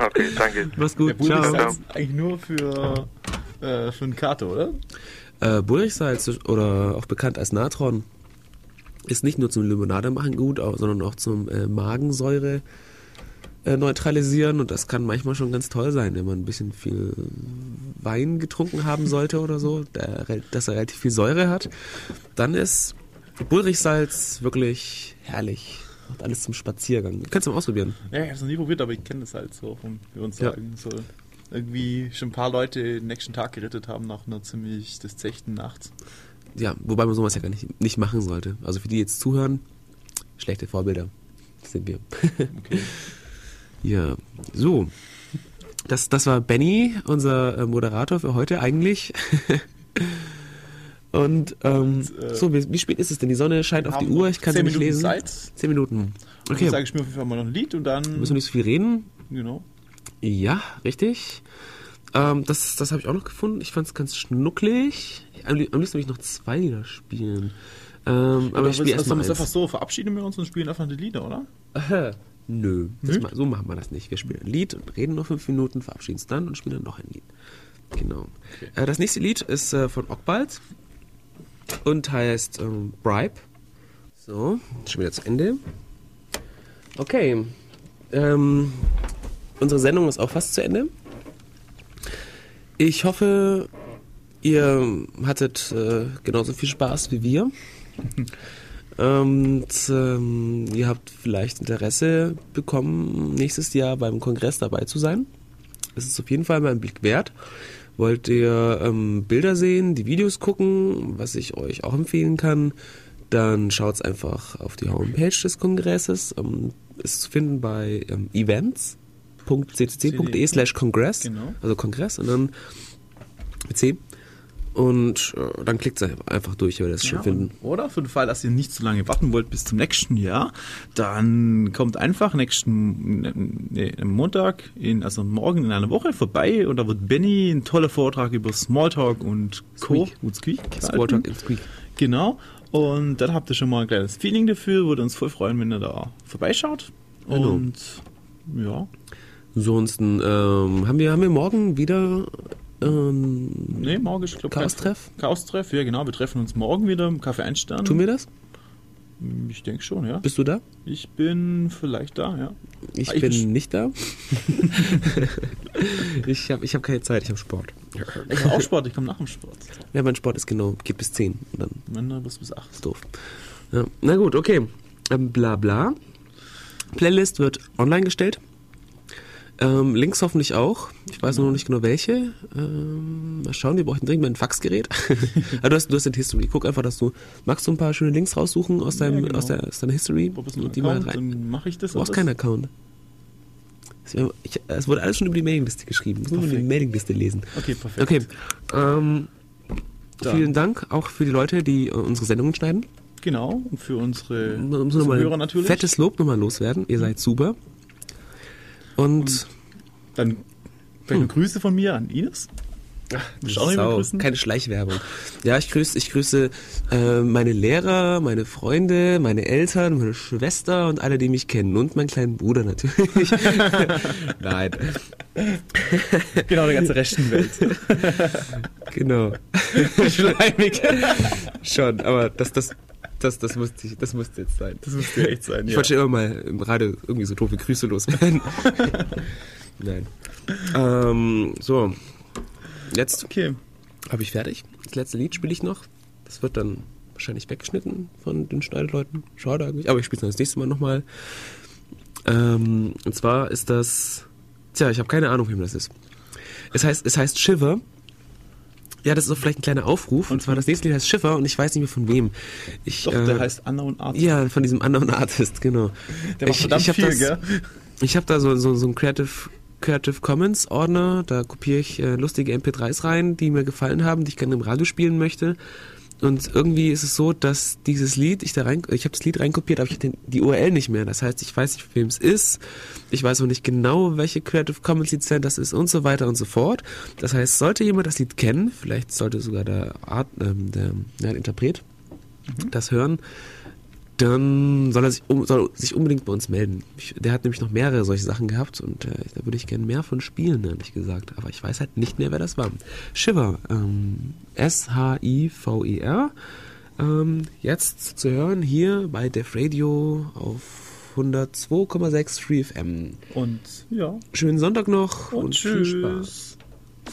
Okay, danke. Mach's Der gut. Ciao. Bullrich ist eigentlich nur für, äh, für einen Kater, oder? Äh, Bullrichsalz oder auch bekannt als Natron ist nicht nur zum Limonade machen gut, auch, sondern auch zum äh, Magensäure äh, neutralisieren und das kann manchmal schon ganz toll sein, wenn man ein bisschen viel Wein getrunken haben sollte oder so, der, dass er relativ viel Säure hat. Dann ist Bullrichsalz wirklich herrlich. Macht alles zum Spaziergang. Kannst du mal ausprobieren. Ja, ich hab's noch nie probiert, aber ich kenne das halt so vom Ja. Hörensagen. So irgendwie schon ein paar Leute den nächsten Tag gerettet haben nach einer ziemlich des zechten Nachts. Ja, wobei man sowas ja gar nicht, nicht machen sollte. Also für die jetzt zuhören, schlechte Vorbilder sind wir. Okay. Ja, so. Das, das war Benny, unser äh, Moderator für heute eigentlich. Und, ähm, Und, äh, so, wie, wie spät ist es denn? Die Sonne scheint auf die Uhr, ich kann sie zehn nicht Minuten lesen. Zeit. Zehn Minuten. Okay. Okay, Dann sage ich mir auf jeden Fall mal noch ein Lied und dann. müssen wir nicht so viel reden. Genau. Ja, richtig. Ähm, das das habe ich auch noch gefunden. Ich fand es ganz schnucklig. Am, lie- am liebsten würde ich noch zwei Lieder spielen. Ähm, aber ich spiele erstmal uns eins. einfach so verabschieden wir uns und spielen einfach die Lieder, oder? Aha. Nö, ma so machen wir das nicht. Wir spielen ein Lied und reden noch fünf Minuten, verabschieden uns dann und spielen dann noch ein Lied. Genau. Äh, das nächste Lied ist äh, von Ockbald und heißt ähm, Bribe. So, schon wieder zu Ende. Okay. Ähm, unsere Sendung ist auch fast zu Ende. Ich hoffe, ihr hattet äh, genauso viel Spaß wie wir. Und ähm, ihr habt vielleicht Interesse bekommen, nächstes Jahr beim Kongress dabei zu sein. Es ist auf jeden Fall mal ein Blick wert. Wollt ihr ähm, Bilder sehen, die Videos gucken, was ich euch auch empfehlen kann, dann schaut einfach auf die Homepage des Kongresses. Ähm, ist zu finden bei ähm, events.ccc.de slash Kongress, Genau. also Kongress und dann mit C. Und äh, dann klickt einfach durch, ihr werdet es schon Ja, finden. und- Oder für den Fall, dass ihr nicht so lange warten wollt bis zum nächsten Jahr, dann kommt einfach nächsten nee, am Montag, in, also morgen in einer Woche vorbei und da wird Benny ein toller Vortrag über Smalltalk und Co. Squeak. Und Squeak Smalltalk in Squeak. Genau. Und dann habt ihr schon mal ein kleines Feeling dafür. Würde uns voll freuen, wenn ihr da vorbeischaut. Genau. Und ja, Ansonsten ähm, haben, wir, haben wir morgen wieder ähm, nee, morgen ist, glaube Chaos-Treff? Chaos-Treff, ja genau. Wir treffen uns morgen wieder im Café Einstern. Tun wir das? Ich denke schon, ja. Bist du da? Ich bin vielleicht da, ja. Ich, Ah, ich bin bin- nicht da. ich habe ich hab keine Zeit, ich habe Sport. Ich mache auch Sport, ich komme nach dem Sport. Ja, mein Sport ist genau, geht bis 10. Und dann Männer bis bis 8. ist doof. Ja. Na gut, okay. Ähm, bla bla. Playlist wird online gestellt. Ähm, Links hoffentlich auch. Ich weiß nur noch nicht genau welche. Ähm, mal schauen, wir brauchen dringend mal ein Faxgerät. Aber du hast, du hast den History. Guck einfach, dass du. Magst du ein paar schöne Links raussuchen aus, deinem, genau. aus, der, aus deiner History? Und die mal rein. Dann mache ich das. Du brauchst keinen Account. Ich, es wurde alles schon über die Mailingliste geschrieben. Ich muss nur die. Mailingliste lesen. Okay, perfekt. Okay. Ähm, vielen Dank auch für die Leute, die äh, unsere Sendungen schneiden. Genau, und für unsere Zuhörer natürlich. fettes Lob nochmal loswerden. Ihr seid super. Und, Dann vielleicht noch Grüße von mir an Ines. Jemanden Sau, keine Schleichwerbung. Ja, ich grüße, ich grüße äh, meine Lehrer, meine Freunde, meine Eltern, meine Schwester und alle, die mich kennen. Und meinen kleinen Bruder natürlich. Nein, Genau, der ganze rechten Welt. genau. Schleimig. Schon, aber das, das, das, das, musste, das musste jetzt sein. Das müsste ja echt sein. Ich ja. wollte schon immer mal im Radio irgendwie so doofe Grüße loswerden. Nein. Ähm, so. Jetzt Okay. habe ich fertig. Das letzte Lied spiele ich noch. Das wird dann wahrscheinlich weggeschnitten von den Schneideleuten. Schade eigentlich. Aber ich spiele es dann das nächste Mal nochmal. Ähm, und zwar ist das. Tja, ich habe keine Ahnung, wem das ist. Es heißt, es heißt Shiver. Ja, das ist auch vielleicht ein kleiner Aufruf. Und zwar das nächste Lied heißt Shiver und ich weiß nicht mehr von wem. Ich, Doch, äh, der heißt Anna und Art. Ja, von diesem anderen Artist, genau. Der macht ich verdammt ich habe viel, das, gell? ich habe da so, so, so ein Creative, Creative Commons Ordner, da kopiere ich äh, lustige MP3s rein, die mir gefallen haben, die ich gerne im Radio spielen möchte. Und irgendwie ist es so, dass dieses Lied, ich da rein, ich habe das Lied reinkopiert, aber ich habe die URL nicht mehr. Das heißt, ich weiß nicht, wem es ist. Ich weiß auch nicht genau, welche Creative Commons Lizenz das ist und so weiter und so fort. Das heißt, sollte jemand das Lied kennen, vielleicht sollte sogar der Art, ähm, der, ja, der Interpret das hören, dann soll er sich, um, soll sich unbedingt bei uns melden. Ich, der hat nämlich noch mehrere solche Sachen gehabt und äh, da würde ich gerne mehr von spielen, ehrlich gesagt. Aber ich weiß halt nicht mehr, wer das war. Shiver, ähm, S-H-I-V-E-R. Ähm, jetzt zu hören hier bei Def Radio auf 102,6 Free FM. Und ja. Schönen Sonntag noch Und, und, tschüss. viel Spaß.